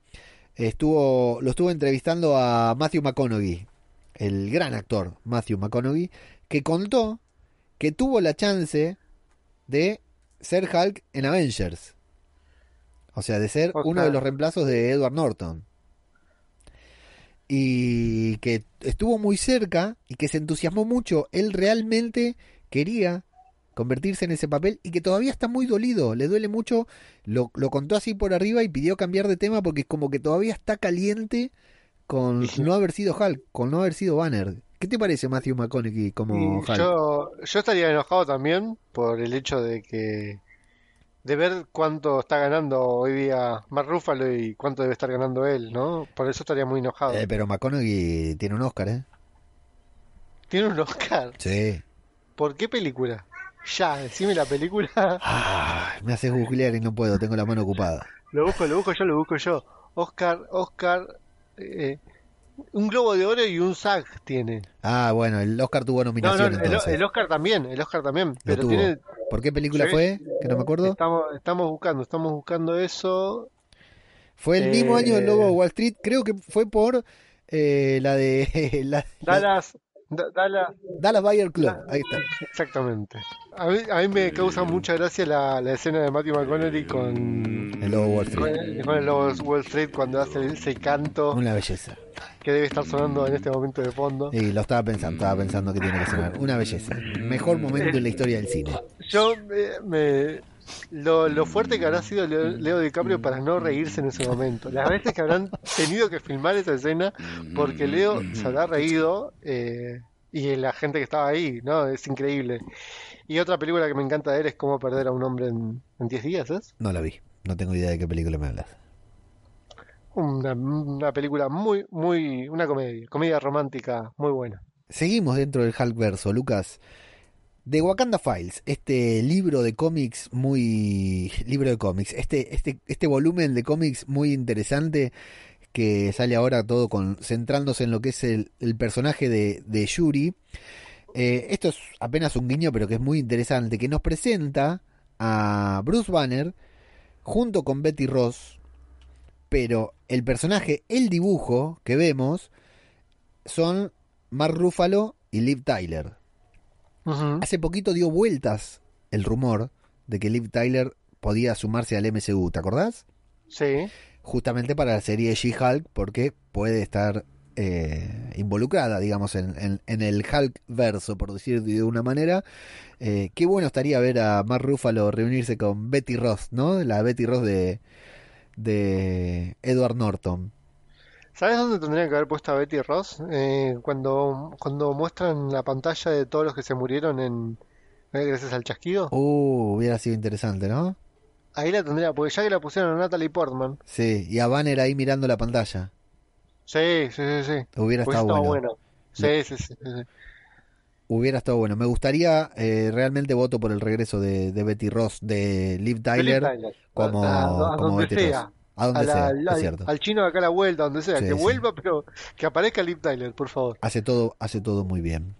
Estuvo, lo estuvo entrevistando a Matthew McConaughey, el gran actor Matthew McConaughey, que contó que tuvo la chance de ser Hulk en Avengers. O sea, de ser uno de los reemplazos de Edward Norton. Y que estuvo muy cerca y que se entusiasmó mucho. Él realmente quería convertirse en ese papel y que todavía está muy dolido, le duele mucho. Lo, lo contó así por arriba y pidió cambiar de tema porque es como que todavía está caliente con (laughs) no haber sido Hulk, con no haber sido Banner. ¿Qué te parece Matthew McConaughey como Hulk? yo, yo estaría enojado también por el hecho de que... De ver cuánto está ganando hoy día Mark Ruffalo y cuánto debe estar ganando él, ¿no? Por eso estaría muy enojado. Eh, pero McConaughey tiene un Oscar, ¿eh? Tiene un Oscar. Sí. ¿Por qué película? Ya, decime la película. (laughs) Ah, me haces googlear y no puedo, tengo la mano ocupada. Lo busco, lo busco yo, lo busco yo. Oscar, Oscar, eh, un Globo de Oro y un SAG tiene. Ah, bueno, el Oscar tuvo No, no, nominación el, Oscar también, el Oscar también, pero tiene... ¿Por qué película fue? Que no me acuerdo. Estamos, estamos buscando, estamos buscando eso. Fue el mismo Eh, año del Lobo de Wall Street, creo que fue por eh, la de (laughs) la, la- Dallas, Da- Dallas, Dallas Buyer Club. Ahí está. exactamente. A mí, a mí me causa mucha gracia la, la escena de Matthew McConaughey con, El Lobo Wall con, Street. con el Lobo de Wall Street cuando hace ese canto Una belleza. que debe estar sonando en este momento de fondo. Y lo estaba pensando, estaba pensando que tiene que sonar. Una belleza. Mejor momento en la historia del cine. Yo me, me- lo, lo fuerte que habrá sido Leo, Leo DiCaprio para no reírse en ese momento. Las veces que habrán tenido que filmar esa escena porque Leo se habrá reído eh, y la gente que estaba ahí, ¿no? Es increíble. Y otra película que me encanta de él es Cómo perder a un hombre en, en 10 días, ¿es? No la vi. No tengo idea de qué película me hablas. Una, una película muy, muy, una comedia, comedia romántica muy buena. Seguimos dentro del Hulk verso, Lucas. The Wakanda Files, este libro de cómics muy libro de cómics, este este este volumen de cómics muy interesante que sale ahora todo con centrándose en lo que es el, el personaje de, de Yuri. Eh, esto es apenas un guiño, pero que es muy interesante, que nos presenta a Bruce Banner junto con Betty Ross, pero el personaje, el dibujo que vemos son Mark Ruffalo y Liv Tyler. Hace poquito dio vueltas el rumor de que Liv Tyler podía sumarse al MCU, ¿te acordás? Sí, Justamente para la serie She-Hulk, porque puede estar eh, involucrada, digamos, en, en- en el Hulk verso, por decir de una manera. Eh, qué bueno estaría ver a Mark Ruffalo reunirse con Betty Ross, ¿no? La Betty Ross de, de Edward Norton. ¿Sabes dónde tendrían que haber puesto a Betty Ross? Eh, cuando, cuando muestran la pantalla de todos los que se murieron en eh, gracias al chasquido. Uh, hubiera sido interesante, ¿no? ahí la tendría, porque ya que la pusieron a Natalie Portman. Sí, y a Banner ahí mirando la pantalla. Sí, sí, sí, sí. Hubiera estado bueno. Sí, sí, sí, sí, sí. Hubiera estado bueno. Me gustaría, eh, realmente voto por el regreso de, de Betty Ross, de Liv Tyler, como, A- a- a como Betty. Ross. A donde A sea, al, es cierto. al chino de acá a la vuelta, donde sea, Sí, que sí. vuelva, pero que aparezca Liv Tyler, por favor. Hace todo, hace todo muy bien.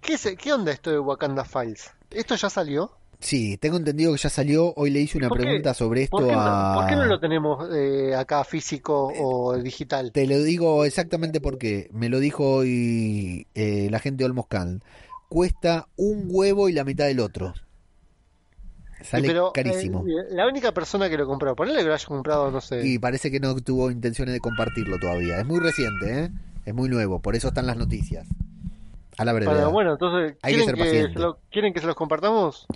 ¿Qué, es- ¿Qué onda esto de Wakanda Files? ¿Esto ya salió? Sí, tengo entendido que ya salió. Hoy le hice una pregunta sobre esto ¿Por qué, a... por qué no lo tenemos eh, acá físico o digital? Te lo digo exactamente porque me lo dijo hoy eh, la gente de Olmoscan. Cuesta un huevo y la mitad del otro. Sale pero, carísimo. eh, la única persona que lo compró, ponele que lo haya comprado, no sé. Y parece que no tuvo intenciones de compartirlo todavía. Es muy reciente, ¿eh? Es muy nuevo, por eso están las noticias. A la. Para, bueno, entonces, Hay que ¿quieren ser que, se lo- ¿quieren que se los compartamos?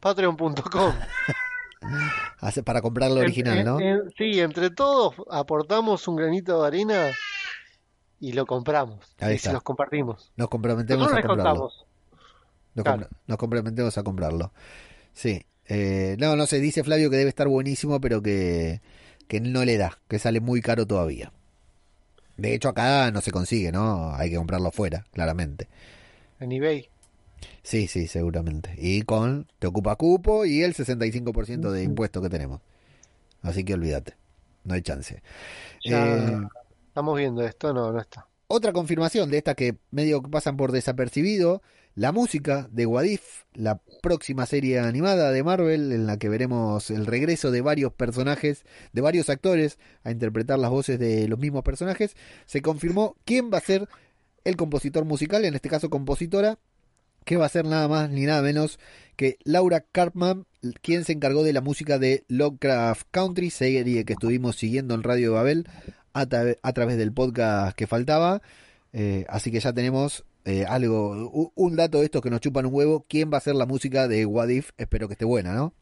Patreon.com. (laughs) Para comprarlo original, En- ¿no? en- sí, entre todos aportamos un granito de arena y lo compramos. Ahí y está. se los compartimos. Nos comprometemos Nosotros a comprarlo. Nos, Claro. nos comprometemos a comprarlo. Sí. Eh, no, no sé, dice Flavio que debe estar buenísimo, pero que, que no le da, que sale muy caro todavía. De hecho, acá no se consigue, ¿no? Hay que comprarlo fuera, claramente. En eBay. Sí, sí, seguramente. Y con te ocupa cupo y el 65% de impuesto que tenemos. Así que olvídate, no hay chance. Ya Eh, estamos viendo esto, no, no está. otra confirmación de estas que medio pasan por desapercibido, la música de Wadif, la próxima serie animada de Marvel en la que veremos el regreso de varios personajes, de varios actores a interpretar las voces de los mismos personajes, se confirmó quién va a ser el compositor musical, en este caso compositora, que va a ser nada más ni nada menos que Laura Carpman, quien se encargó de la música de Lovecraft Country, serie que estuvimos siguiendo en Radio Babel a través del podcast que faltaba. Eh, así que ya tenemos eh, algo, un dato de estos que nos chupan un huevo. ¿Quién va a ser la música de What If? Espero que esté buena, ¿no?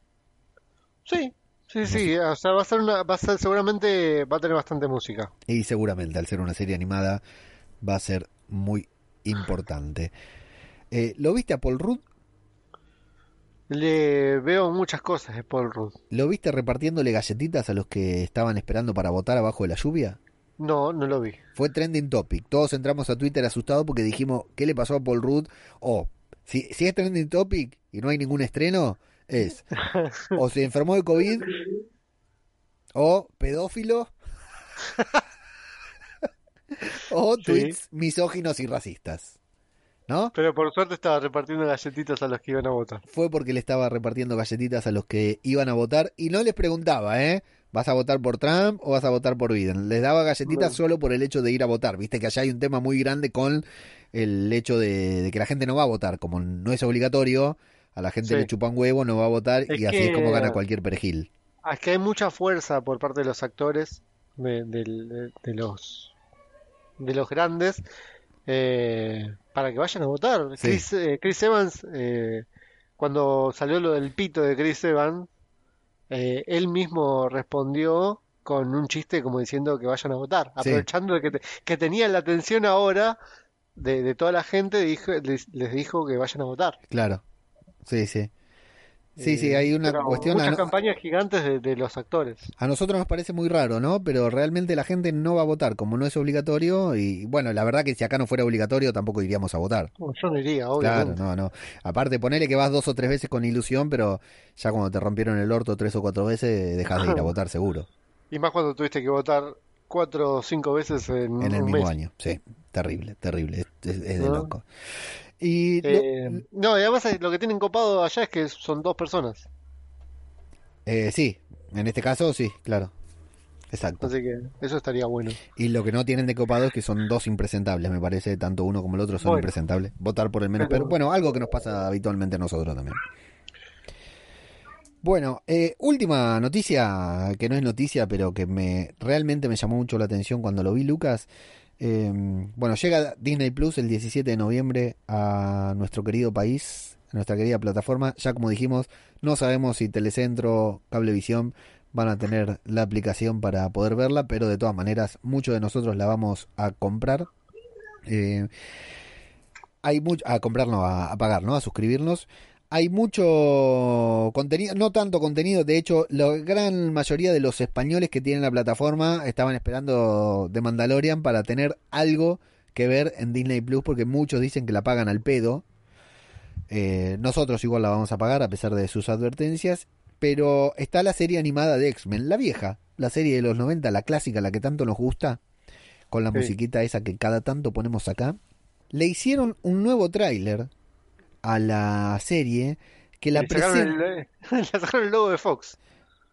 Sí, sí, sí. O sea, va a ser una, va a ser, seguramente va a tener bastante música. Y seguramente al ser una serie animada va a ser muy importante. Eh, ¿Lo viste a Paul Rudd? Le veo muchas cosas de Paul Rudd. ¿Lo viste repartiéndole galletitas a los que estaban esperando para votar abajo de la lluvia? No, no lo vi. Fue trending topic. Todos entramos a Twitter asustados porque dijimos, ¿qué le pasó a Paul Rudd? O, si, si es trending topic y no hay ningún estreno, es o se enfermó de COVID o pedófilo o (laughs) Sí. tweets misóginos y racistas. ¿No? Pero por suerte estaba repartiendo galletitas a los que iban a votar. Fue porque le estaba repartiendo galletitas a los que iban a votar y no les preguntaba, ¿eh? ¿Vas a votar por Trump o vas a votar por Biden? Les daba galletitas solo por el hecho de ir a votar. Viste que allá hay un tema muy grande con el hecho de, de que la gente no va a votar. Como no es obligatorio, a la gente Sí. le chupa un huevo, no va a votar Es y así es como gana cualquier perejil. Es que hay mucha fuerza por parte de los actores, de, del- de- de los de los grandes, eh, para que vayan a votar. Sí. Chris, eh, Chris Evans, eh, cuando salió lo del pito de Chris Evans, eh, él mismo respondió con un chiste como diciendo que vayan a votar, aprovechando que, te- que tenían la atención ahora de, de toda la gente, dijo, les, les dijo que vayan a votar. Claro. Sí, sí. Sí, sí, hay una pero cuestión... Muchas no- campañas gigantes de, de los actores. A nosotros nos parece muy raro, ¿no? Pero realmente la gente no va a votar como no es obligatorio y bueno, la verdad que si acá no fuera obligatorio tampoco iríamos a votar. Yo no iría, Claro, obviamente. no, no. Aparte, ponele que vas dos o tres veces con ilusión, pero ya cuando te rompieron el orto tres o cuatro veces, dejas de ir a (laughs) votar seguro. Y más cuando tuviste que votar cuatro o cinco veces en, En el un mismo mes. año. Sí, terrible, terrible. Es, es- es de loco. Y lo- Eh, no, además eh, lo que tienen copado allá es que son dos personas. eh, sí, en este caso sí, claro. Exacto. Así que eso estaría bueno. Y lo que no tienen de copado es que son dos impresentables, me parece, tanto uno como el otro son Bueno. impresentables. Votar por el menos, Pero- pero bueno, algo que nos pasa habitualmente a nosotros también. Bueno, eh, última noticia, que no es noticia, pero que me realmente me llamó mucho la atención cuando lo vi, Lucas. Eh, bueno, llega Disney Plus el 17 de noviembre a nuestro querido país, a nuestra querida plataforma. Ya como dijimos, no sabemos si Telecentro, Cablevisión van a tener la aplicación para poder verla, pero de todas maneras, muchos de nosotros la vamos a comprar. Eh, hay mucho a comprar, no, a, a pagar, ¿no? A suscribirnos. Hay mucho contenido, no tanto contenido, de hecho, la gran mayoría de los españoles que tienen la plataforma estaban esperando The Mandalorian para tener algo que ver en Disney Plus, porque muchos dicen que la pagan al pedo. Eh, nosotros igual la vamos a pagar a pesar de sus advertencias, pero está la serie animada de X-Men, la vieja, la serie de los 90, la clásica, la que tanto nos gusta, con la Sí. musiquita esa que cada tanto ponemos acá. Le hicieron un nuevo tráiler a la serie que la presenta... el, (laughs) le sacaron el logo de Fox.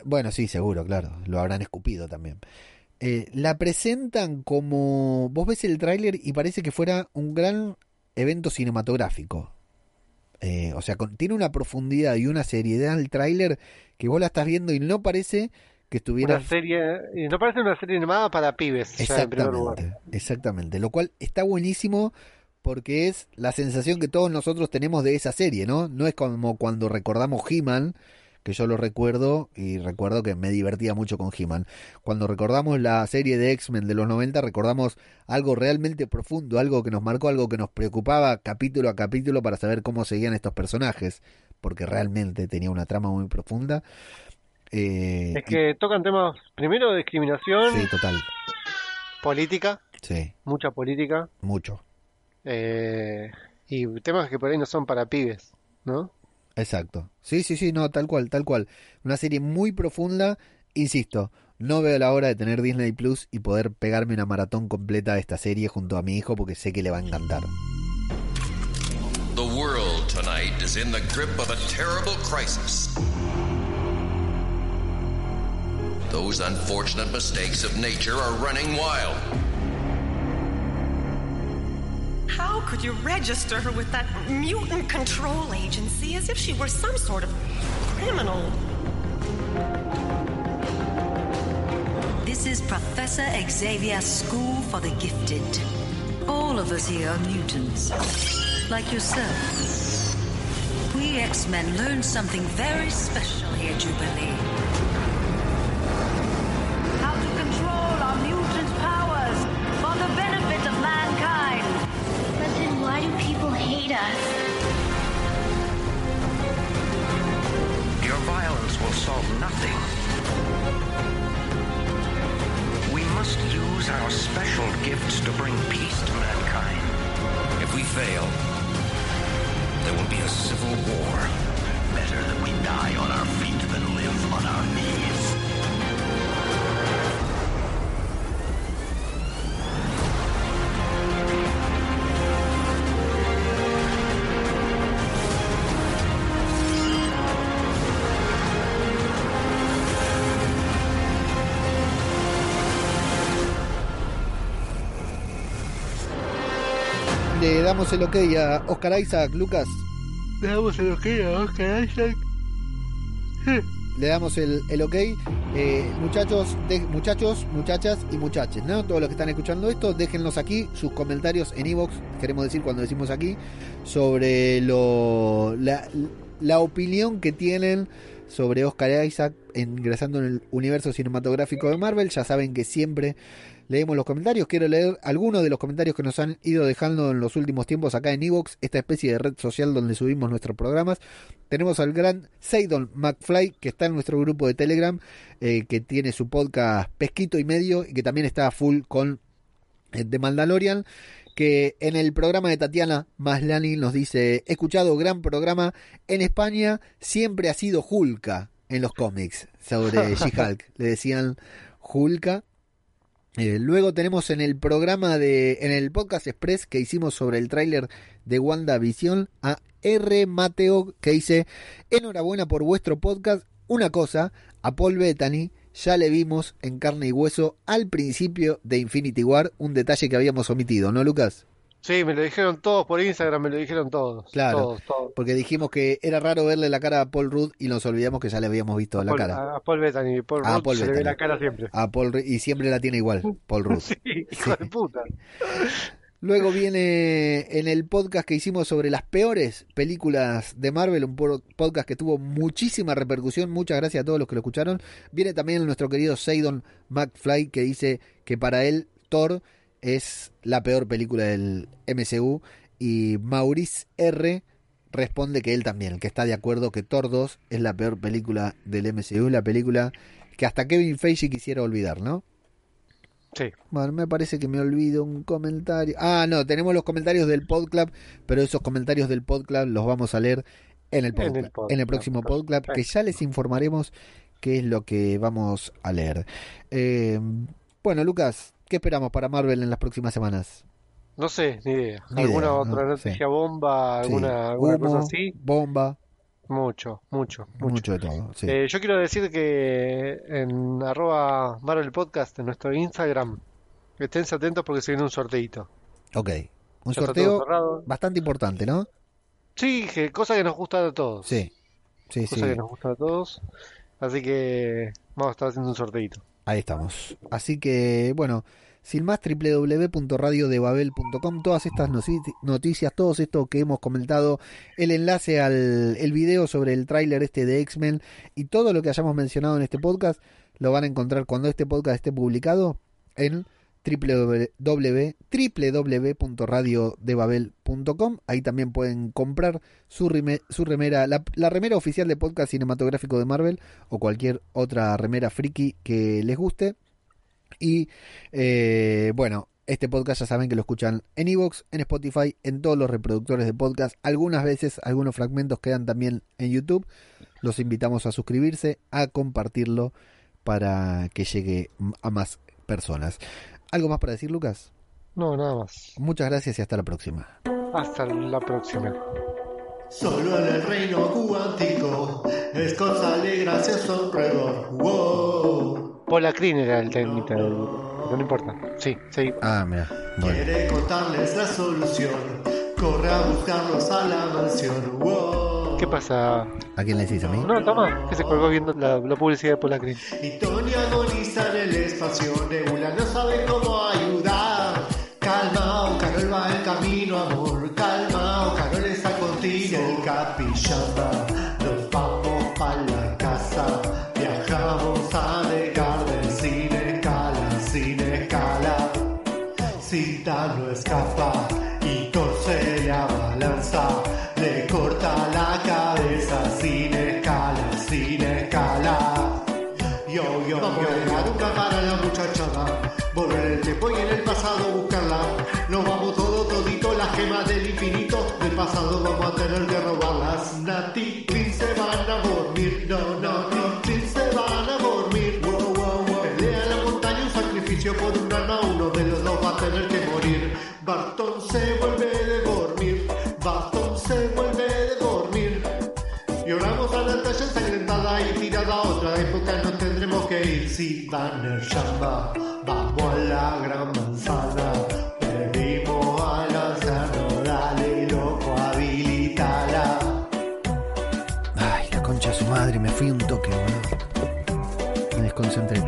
Bueno, sí, seguro, claro. Lo habrán escupido también. Eh, la presentan como... Vos ves el tráiler y parece que fuera un gran evento cinematográfico. Eh, o sea, con- tiene una profundidad y una seriedad el tráiler que vos la estás viendo y no parece que estuviera... Una serie, no parece una serie animada para pibes, ya en primer lugar. Exactamente, exactamente. Lo cual está buenísimo porque es la sensación que todos nosotros tenemos de esa serie, ¿no? No es como cuando recordamos He-Man, que yo lo recuerdo y recuerdo que me divertía mucho con He-Man. Cuando recordamos la serie de X-Men de los 90, recordamos algo realmente profundo, algo que nos marcó, algo que nos preocupaba capítulo a capítulo para saber cómo seguían estos personajes, porque realmente tenía una trama muy profunda. Eh, Es que tocan temas, primero, de discriminación, sí, total. política, Sí, mucha política, mucho. Eh, y temas que por ahí no son para pibes, ¿no? Exacto. Sí, sí, sí, no, tal cual, tal cual. Una serie muy profunda, insisto, no veo la hora de tener Disney Plus y poder pegarme una maratón completa de esta serie junto a mi hijo porque sé que le va a encantar. The world tonight is in the grip of a terrible crisis. Those unfortunate mistakes of nature are running wild. How could you register her with that mutant control agency as if she were some sort of criminal? This is Professor Xavier's School for the Gifted. All of us here are mutants, like yourself. We X-Men learned something very special here, Jubilee. Damos el ok a Oscar Isaac, Lucas. Le damos el ok a Oscar Isaac. Le damos el, el ok. Eh, muchachos, de- muchachos, muchachas y muchaches, ¿no? Todos los que están escuchando esto, déjenlos aquí sus comentarios en Evox, queremos decir cuando decimos aquí, sobre lo, la, la opinión que tienen sobre Oscar Isaac ingresando en el universo cinematográfico de Marvel. Ya saben que siempre leemos los comentarios. Quiero leer algunos de los comentarios que nos han ido dejando en los últimos tiempos acá en Evox, esta especie de red social donde subimos nuestros programas. Tenemos al gran Seidon McFly, que está en nuestro grupo de Telegram, eh, que tiene su podcast Pesquito y Medio y que también está full con eh, The Mandalorian. Que en el programa de Tatiana Maslani nos dice: He escuchado gran programa. En España siempre ha sido Hulka en los cómics sobre (laughs) She-Hulk. Le decían Hulka. Eh, luego tenemos en el programa de, en el podcast express que hicimos sobre el tráiler de WandaVision a R. Mateo que dice, enhorabuena por vuestro podcast. Una cosa, a Paul Bettany ya le vimos en carne y hueso al principio de Infinity War, un detalle que habíamos omitido, ¿no, Lucas? Sí, me lo dijeron todos por Instagram, me lo dijeron todos. Claro, Todos, todos. porque dijimos que era raro verle la cara a Paul Rudd y nos olvidamos que ya le habíamos visto la Paul- cara. A Paul Bettany, Paul Rudd Paul se le ve la cara siempre. A Paul y siempre la tiene igual, Paul Rudd. (laughs) Sí, hijo de puta. Luego viene en el podcast que hicimos sobre las peores películas de Marvel, un po- podcast que tuvo muchísima repercusión. Muchas gracias a todos los que lo escucharon. Viene también nuestro querido Seidon McFly que dice que para él Thor es la peor película del MCU. Y Maurice R responde que él también, que está de acuerdo que Thor 2 es la peor película del MCU, la película que hasta Kevin Feige quisiera olvidar, ¿no? Sí. Bueno, me parece que me olvido un comentario. Ah, no, tenemos los comentarios del Podclub, pero esos comentarios del Podclub los vamos a leer en el, En el Podclub, en el próximo Podclub, que ya les informaremos qué es lo que vamos a leer. Eh, bueno, Lucas, ¿qué esperamos para Marvel en las próximas semanas? No sé, ni idea. Ni ¿Alguna idea, otra ¿no? noticia Sí. bomba? ¿Alguna, Sí. alguna cosa así? Bomba, Mucho, mucho, mucho. mucho de todo. Sí. Eh, yo quiero decir que en arroba Marvel Podcast, en nuestro Instagram, esténse atentos porque se viene un sorteito. ok, un ya sorteo bastante importante, ¿no? Sí, que cosa que nos gusta a todos. Sí, sí, sí. Cosa que nos gusta a todos. Así que vamos a estar haciendo un sorteito. Ahí estamos. Así que, bueno, sin más, www.radiodebabel.com, todas estas noticias, todo esto que hemos comentado, el enlace al el video sobre el tráiler este de X-Men y todo lo que hayamos mencionado en este podcast, lo van a encontrar cuando este podcast esté publicado en www.radiodebabel.com. Ahí también pueden comprar su, su remera, la, la remera oficial de podcast cinematográfico de Marvel o cualquier otra remera friki que les guste. Y eh, bueno, este podcast ya saben que lo escuchan en Evox, en Spotify, en todos los reproductores de podcast. Algunas veces, algunos fragmentos quedan también en YouTube. Los invitamos a suscribirse, a compartirlo para que llegue a más personas. ¿Algo más para decir, Lucas? No, nada más. Muchas gracias y hasta la próxima. Hasta la próxima. Solo en el reino cuántico es cosa de gracia alrededor. Wow. Paula Crin era el técnico del grupo. No importa. Sí, sí. Ah, mira. Bueno. Quiere contarles la solución. Corre a buscarlos a la mansión. Wow. ¿Qué pasa? ¿A quién le decís a mí? No, toma, que se colgó viendo la, la publicidad de Paula Crin. Y Tony agoniza en el espacio. Nebula no sabe cómo ayudar. Calma, o Carol va el camino, amor. Calma, o Carol está contigo. El capillama, a tener que robarlas. Nati, Clean se van a dormir. No, no, no, se van a dormir. Wow, wow, wow. Pelea la montaña, un sacrificio por un alma. Uno de los dos va a tener que morir. Barton se vuelve de dormir. Barton se vuelve de dormir. Lloramos a la talla ensangrentada y tirada a otra época nos tendremos que ir. Si Banner llama, vamos a la gran manzana. Fui un toque, boludo. Me desconcentré.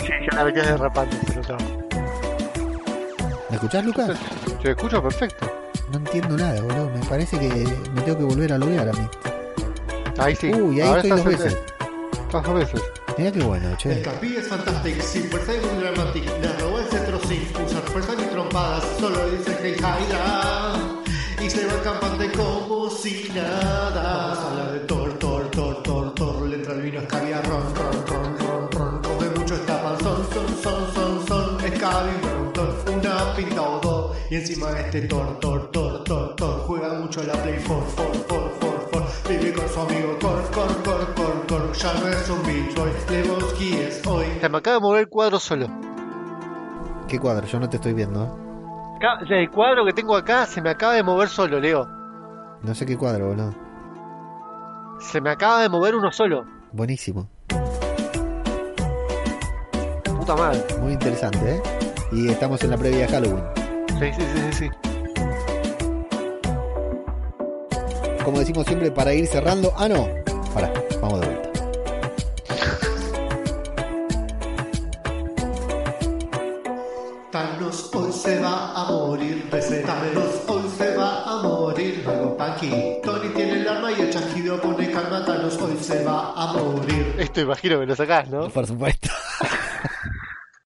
Sí, ya la venías derrapando, pero no. ¿Me escuchás, Lucas? Te escucho perfecto. No entiendo nada, boludo. Me parece que me tengo que volver a loguear a mí. Ahí sí. Uy, ahí Ahora estoy dos veces. Estás dos veces. Mira qué bueno, El che. capi es fantástico, sin fuerza y muy dramatic. Le robó el cetro sin usar fuerza ni trompadas. Solo dice que Hydra. Y se va campante como si nada. Vamos a hablar de Thor, Thor, Thor, Thor, Thor. Le entra el vino escabia, ron, ron, ron, ron, ron. Come mucho esta panzón, son, son, son, son. Escabi, ron, Thor. Una pinta o dos. Y encima este Thor, Thor, Thor, Thor, Thor. Juega mucho la Play 4, 4, 4, 4, 4. Vive con su amigo Cor, Cor, Cor, Cor, Cor. Ya no es un bicho hoy. Lebowski es hoy. Se me acaba de mover el cuadro solo. ¿Qué cuadro? Yo no te estoy viendo. ¿eh? El cuadro que tengo acá se me acaba de mover solo, Leo. No sé qué cuadro, boludo. Se me acaba de mover uno solo. Buenísimo. Puta madre. Muy interesante, ¿eh? Y estamos en la previa de Halloween. Sí, sí, sí, sí. sí. Como decimos siempre, para ir cerrando. Ah, no. Pará, vamos de vuelta. Thanos se va a morir. Thanos hoy se va a morir. Luego Paki. Tony tiene el arma y el chasquido pone calma. Thanos hoy se va a morir. Esto imagino que lo sacás, ¿no? Por supuesto. (laughs)